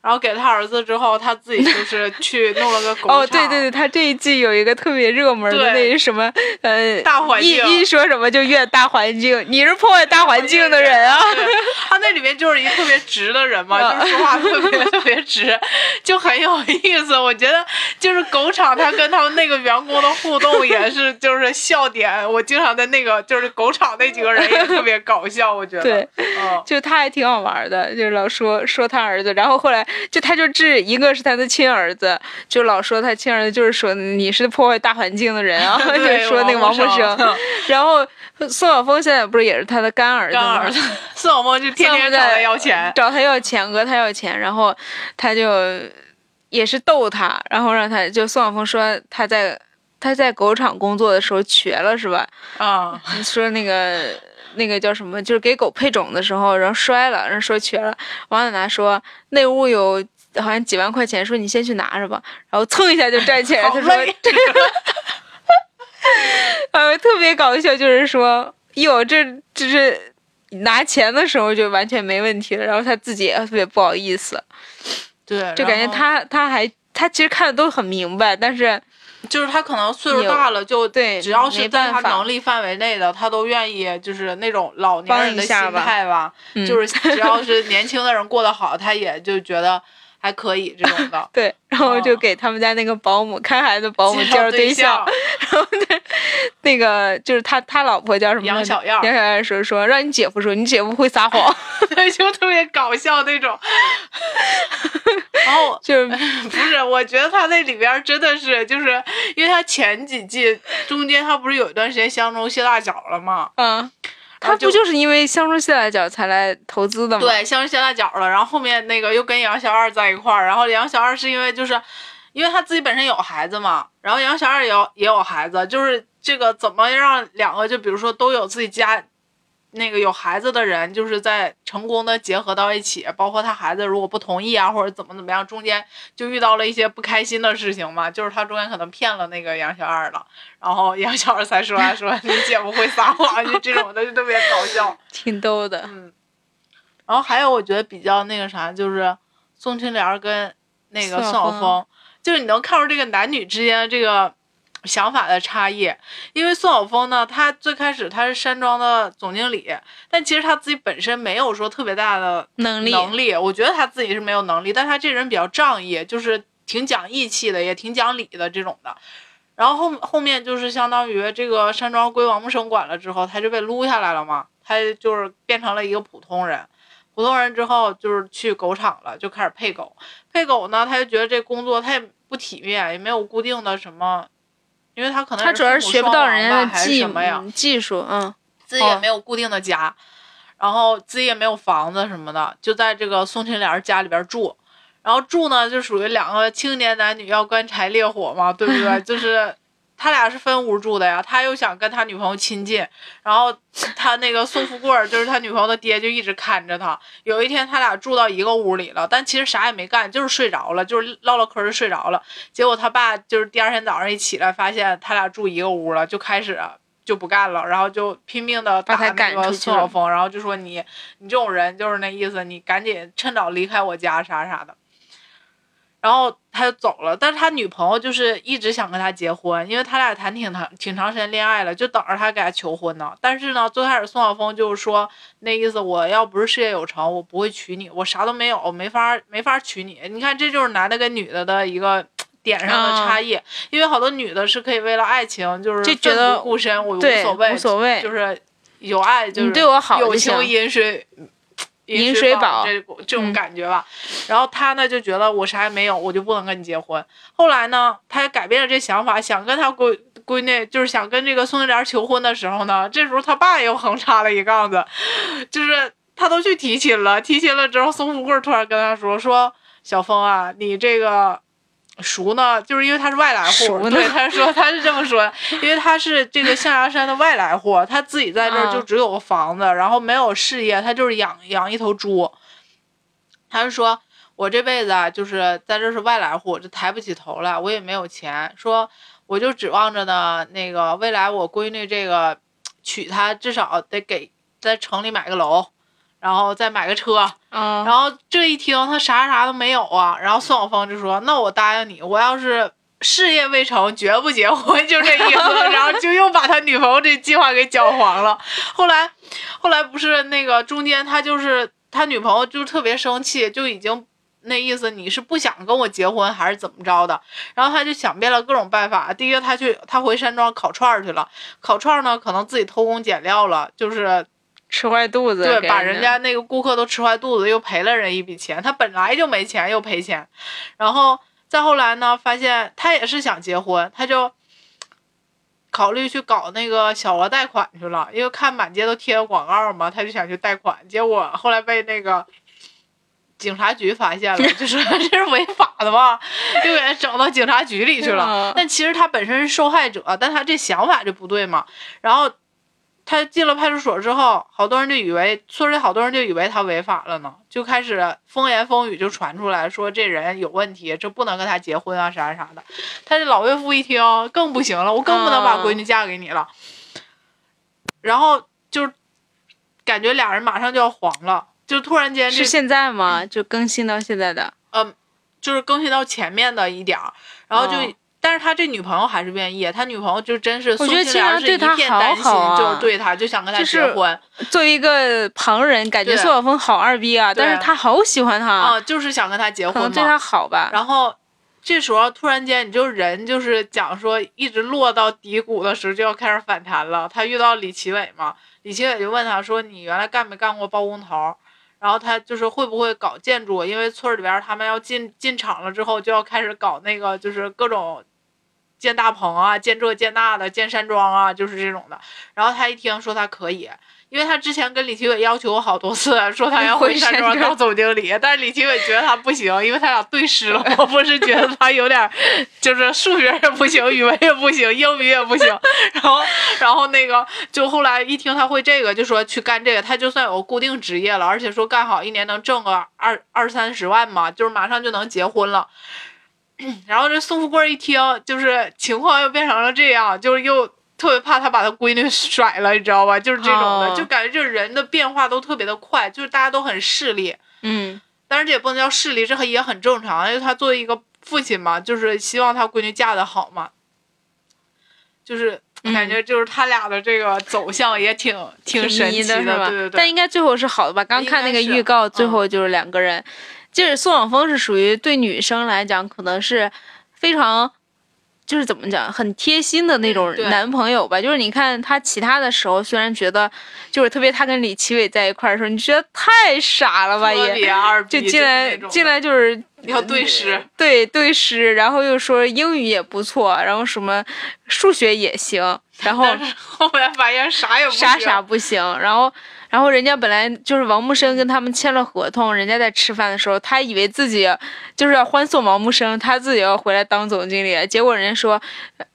然后给他儿子之后，他自己就是 [laughs] 去弄了个狗
哦，对对对，他这一季有一个特别热门的那什么，呃，一
大环境
一说什么就怨大环境，你是破坏大环境的人啊！
他那里面就是一个特别直的人嘛，
啊
就是说话特别特别直，就很有意思。我觉得就是狗场，他跟他们那个员工的互动也是就是笑点。我经常在那个就是狗场那几个人也特别搞笑，我觉得。
对，
嗯，
就他还挺好玩的，就是老说说他儿子，然后后来就他就治一个是他的亲儿子，就老说他亲儿子就是说你是破坏大环境的人啊，[laughs] 就
对
说那个王
木
木生，然后宋晓峰现在不是也是他的干儿子吗？
干儿子宋晓峰就天天找他要钱。
找他要钱，讹他要钱，然后他就也是逗他，然后让他就宋晓峰说他在他在狗场工作的时候瘸了是吧？
啊、
你说那个那个叫什么？就是给狗配种的时候，然后摔了，然后说瘸了。王奶奶说那屋有好像几万块钱，说你先去拿着吧。然后蹭一下就站起来，[laughs]
好
他说
累。[laughs]
呃，特别搞笑，就是说，哟，这这是拿钱的时候就完全没问题了，然后他自己也特别不好意思，
对，
就感觉
然后
他他还他其实看的都很明白，但是
就是他可能岁数大了，就
对
只要是在他能力范围内的，他都愿意，就是那种老年人的心态吧，
嗯
就是 [laughs] 只要是年轻的人过得好，他也就觉得还可以这种的。[laughs]
对，然后就
哦
给他们家那个保姆看孩子保姆介
介绍
绍对象，[laughs] 然后那那个就是他他老婆叫什么？
杨小燕
杨小燕说说让你姐夫说，你姐夫会撒谎，[laughs]
对，就特别搞笑那种。然后
就是
不是，我觉得他那里边真的是，就是因为他前几季中间他不是有一段时间相中谢大脚了吗？
他不就是因为相中谢大脚才来投资的吗？，
对，相中谢大脚了。然后后面那个又跟杨小二在一块儿，然后杨小二是因为就是，因为他自己本身有孩子嘛，然后杨小二也有也有孩子，就是这个怎么让两个就比如说都有自己家那个有孩子的人，就是在成功的结合到一起，包括他孩子如果不同意啊，或者怎么怎么样，中间就遇到了一些不开心的事情嘛，就是他中间可能骗了那个杨小二了，然后杨小二才说啊 [laughs] 说你姐夫会撒谎，就这种的就特别搞笑。[laughs]
挺逗的。
嗯，然后还有我觉得比较那个啥，就是宋青莲跟那个宋晓
峰
峰，就是你能看出这个男女之间的这个想法的差异。因为宋晓峰呢，他最开始他是山庄的总经理，但其实他自己本身没有说特别大的
能力
能力，我觉得他自己是没有能力，但他这人比较仗义，就是挺讲义气的，也挺讲理的这种的。然后后后面就是相当于这个山庄归王木生管了之后，他就被撸下来了嘛，他就是变成了一个普通人。普通人之后就是去狗场了，就开始配狗。配狗呢，他就觉得这工作他也不体面，也没有固定的什么，因为他可能
他主要是学不到人家的技
什么呀，
嗯技术，嗯，
自己也
哦
没有固定的家，然后自己也没有房子什么的，就在这个宋庆龄家里边住。然后住呢，就属于两个青年男女要干柴烈火嘛，对不对？[laughs] 就是他俩是分屋住的呀，他又想跟他女朋友亲近，然后他那个宋富贵就是他女朋友的爹，就一直看着他。有一天他俩住到一个屋里了，但其实啥也没干，就是睡着了，就是唠唠嗑就睡着了。结果他爸就是第二天早上一起来，发现他俩住一个屋了，就开始就不干了，然后就拼命的打那
把他赶
个
出去
宋晓峰，然后就说你你这种人就是那意思，你赶紧趁早离开我家啥啥的。然后他就走了，但是他女朋友就是一直想跟他结婚，因为他俩谈挺长挺长时间恋爱了，就等着他给他求婚呢。但是呢，最开始宋晓峰就是说那意思，我要不是事业有成，我不会娶你，我啥都没有，没法没法娶你。你看，这就是男的跟女的的一个点上的差异，因为好多女的是可以为了爱情就是奋
就觉得
不顾身，我无，所谓，
无所谓，
就是有爱就是
你对我好
友
就行
情饮水。
饮水饱
这这种
嗯
感觉吧，然后他呢就觉得我啥也没有，我就不能跟你结婚。后来呢，他也改变了这想法，想跟他闺闺女，就是想跟这个宋金莲求婚的时候呢，这时候他爸又横插了一杠子，就是他都去提亲了，提亲了之后，宋富贵突然跟他说说小峰啊，你这个。叔呢，就是因为他是外来户，对，他说他是这么说，因为他是这个象牙山的外来户，他自己在这儿
嗯
就只有个房子，然后没有事业，他就是养养一头猪。他就说，我这辈子啊，就是在这是外来户，就抬不起头来，我也没有钱，说我就指望着呢，那个未来我闺女这个娶她，至少得给在城里买个楼，然后再买个车，
嗯，
然后这一听，他啥啥都没有啊。然后宋晓峰就说：“那我答应你，我要是事业未成，绝不结婚，就这意思。[laughs] ”然后就又把他女朋友这计划给搅黄了。后来，后来不是那个中间他就是他女朋友就是特别生气，就已经。那意思你是不想跟我结婚还是怎么着的？然后他就想遍了各种办法。第一个，他去他回山庄烤串儿去了，烤串儿呢可能自己偷工减料了，就是
吃坏肚子，
对，把人家那个顾客都吃坏肚子，又赔了人一笔钱。他本来就没钱，又赔钱。然后再后来呢，发现他也是想结婚，他就考虑去搞那个小额贷款去了，因为看满街都贴个广告嘛，他就想去贷款。结果后来被那个警察局发现了，[laughs] 就说这是违法的嘛，就给他整到警察局里去了
嗯。
但其实他本身是受害者，但他这想法就不对嘛。然后他进了派出所之后，好多人就以为村里好多人就以为他违法了呢，就开始风言风语就传出来说这人有问题，这不能跟他结婚啊啥啥的。他这老岳父一听更不行了，我更不能把闺女嫁给你了。然后就感觉俩人马上就要黄了，就突然间这
是现在吗？就更新到现在的，嗯
就是更新到前面的一点儿，然后就。
哦
但是他这女朋友还是愿意，他女朋友就真是
我觉得
宋庆莲是一
竟然对他好
就是对他就想跟他结婚
作为一个旁人，感觉
对
宋晓峰好二逼啊，但是他好喜欢他，
啊、就是想跟他结婚嘛。
可能对他好吧。
然后这时候突然间，你就人就是讲说，一直落到低谷的时候就要开始反弹了。他遇到李奇伟嘛，李奇伟就问他说：“你原来干没干过包工头？”然后他就是会不会搞建筑？因为村里边他们要进进厂了之后，就要开始搞那个就是各种建大棚啊、建这建那的、建山庄啊，就是这种的。然后他一听说他可以，因为他之前跟李奇伟要求过好多次，说他要回山庄当总经理，但是李奇伟觉得他不行，因为他俩对视了。我不是觉得他有点，就是数学也不行，语文也不行，英语也不行。然后，然后那个就后来一听他会这个，就说去干这个，他就算有固定职业了，而且说干好一年能挣个二二三十万嘛，就是马上就能结婚了。[clears throat] 然后这宋富贵一听，就是情况又变成了这样，就是又。特别怕他把他闺女 [laughs] 甩了，你知道吧？就是这种的，就感觉这人的变化都特别的快，就是大家都很势利，
嗯，
但是这也不能叫势利，这也很正常，因为他作为一个父亲嘛，就是希望他闺女嫁得好嘛，就是感觉就是他俩的这个走向也挺挺神奇
的，是吧？
对对对。
但应该最后是好的吧？刚看那个预告，最后就是两个人，就是宋晓峰是属于对女生来讲可能是非常。就是怎么讲，很贴心的那种男朋友吧。就是你看他其他的时候，虽然觉得，就是特别他跟李奇伟在一块儿的时候，你觉得太傻了吧？也就进来进来就是
要对诗，[laughs]
对对诗，然后又说英语也不错，然后什么数学也行，然后
后来发现啥也不
啥啥不行，然后。然后人家本来就是王木生跟他们签了合同，人家在吃饭的时候，他以为自己就是要欢送王木生，他自己要回来当总经理。结果人家说，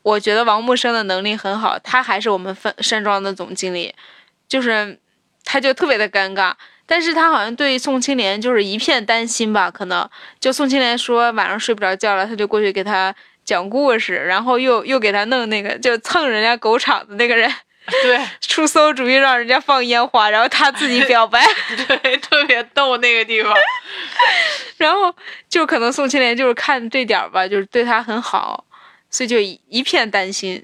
我觉得王木生的能力很好，他还是我们分山庄的总经理，就是他就特别的尴尬。但是他好像对宋青莲就是一片担心吧，可能就宋青莲说晚上睡不着觉了，他就过去给他讲故事，然后又又给他弄那个就蹭人家狗场子那个人。
对，
出馊主意让人家放烟花，然后他自己表白，[laughs]
对，特别逗那个地方。[laughs]
然后就可能宋青莲就是看这点儿吧，就是对他很好，所以就一片担心。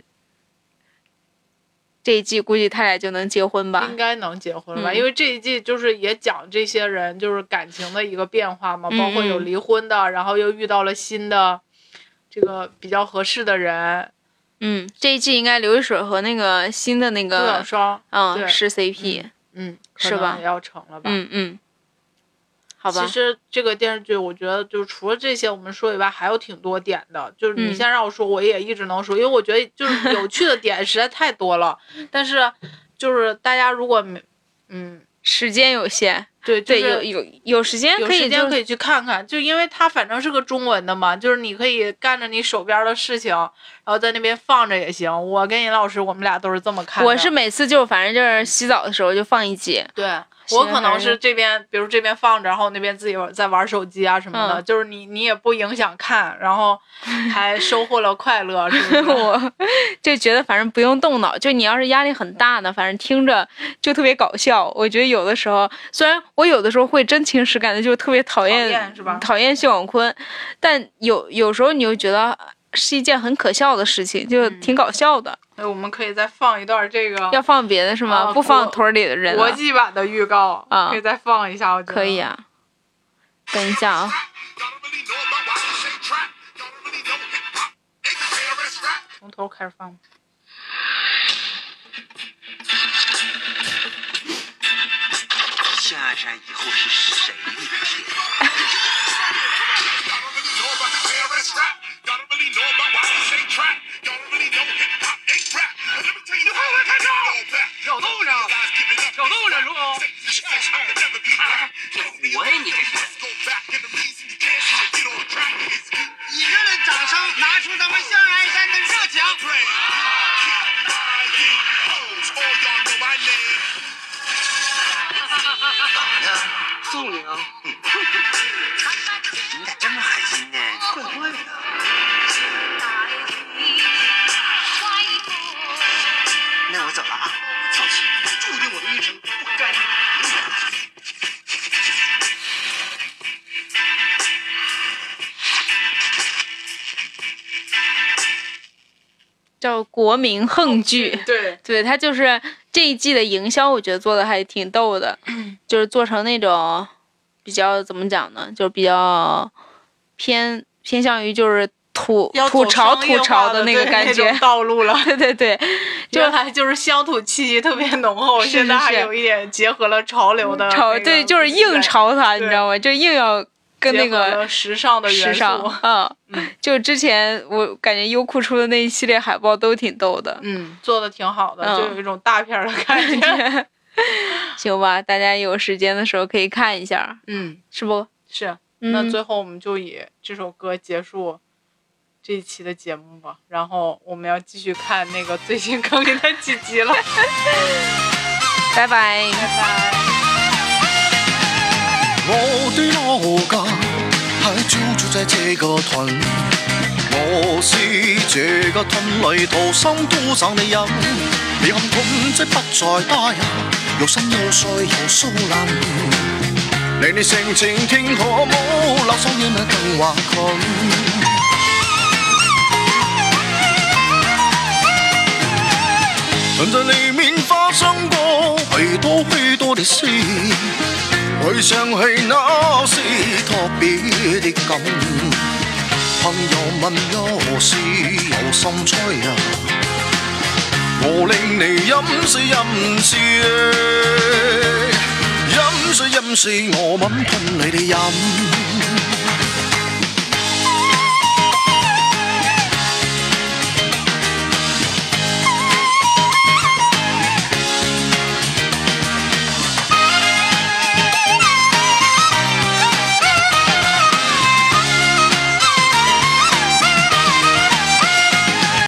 这一季估计他俩就能结婚吧？
应该能结婚吧，因为这一季就是也讲这些人就是感情的一个变化嘛，包括有离婚的，然后又遇到了新的这个比较合适的人。
嗯，这一季应该刘一水和那个新的那个
双，
嗯，是 CP，
嗯，
是吧？
要成了吧？
嗯嗯，好吧。
其实这个电视剧，我觉得就是除了这些我们说以外，还有挺多点的。就是你先让我说，我也一直能说，因为我觉得就是 [laughs] 有趣的点实在太多了。但是就是大家如果没，嗯，
时间有限。
对
对，有有有时间可以
时间可以去看看，就因为它反正是个中文的嘛，就是你可以干着你手边的事情，然后在那边放着也行。我跟尹老师，我们俩都是这么看。
我是每次就反正就是洗澡的时候就放一集。
对。我可能是这边，比如这边放着，然后那边自己在玩手机啊什么的，就是你你也不影响看，然后 [laughs] 还收获了快乐，[laughs] 是不是？
我就觉得反正不用动脑，就你要是压力很大呢，反正听着就特别搞笑。我觉得有的时候，虽然我有的时候会真情实感的就特别讨厌，
是吧？
讨厌谢广坤，但有有时候你又觉得是一件很可笑的事情，就挺搞笑的。
那我们可以再放一段这个，
要放别的是吗？不放屯里的人。
国际版的预告啊，可以再放一下，我觉得
可以啊。等一下啊。
从头开始放。
下山以后是谁的
小豆子，小豆子，如果
这活呀，你这是！
以热烈掌声，拿出咱们象牙山的热情。
咋的？揍你啊！你咋这么狠心呢？怪怪的。我走了啊。放心，注定我的一生不甘平庸。
叫国民横剧，
对
对，他就是这一季的营销，我觉得做的还挺逗的，就是做成那种比较怎么讲呢，就比较偏偏向于就是。吐吐槽吐槽
的
那个感觉
道路了，[laughs]
对对对，[laughs]
就还就是乡土气息特别浓厚，现在还有一点结合了潮流的
潮，对，就是硬潮它，你知道吗？就硬要跟那个
时尚的
时尚，嗯，[laughs] 就之前我感觉优酷出的那一系列海报都挺逗的，
嗯，做的挺好的，就有一种大片的感觉。
行吧，大家有时间的时候可以看一下，
嗯，
是不？
是。
嗯
那最后我们就以这首歌结束这一期的节目吧。然后我们要继续看那个最新更新的几集了。
拜拜。
拜拜。
我的老家还就住在这个屯，我是这个屯里土生土长的人。你看屯即不再大呀，又深又碎又疏冷。你你性情天可冇，留守夜晚更华困。曾在里面发生过许多许多的事，回想起那是特别的感。朋友问有事有心吹啊，我令你飲水飲水，飲水飲水我吻吞你哋飲。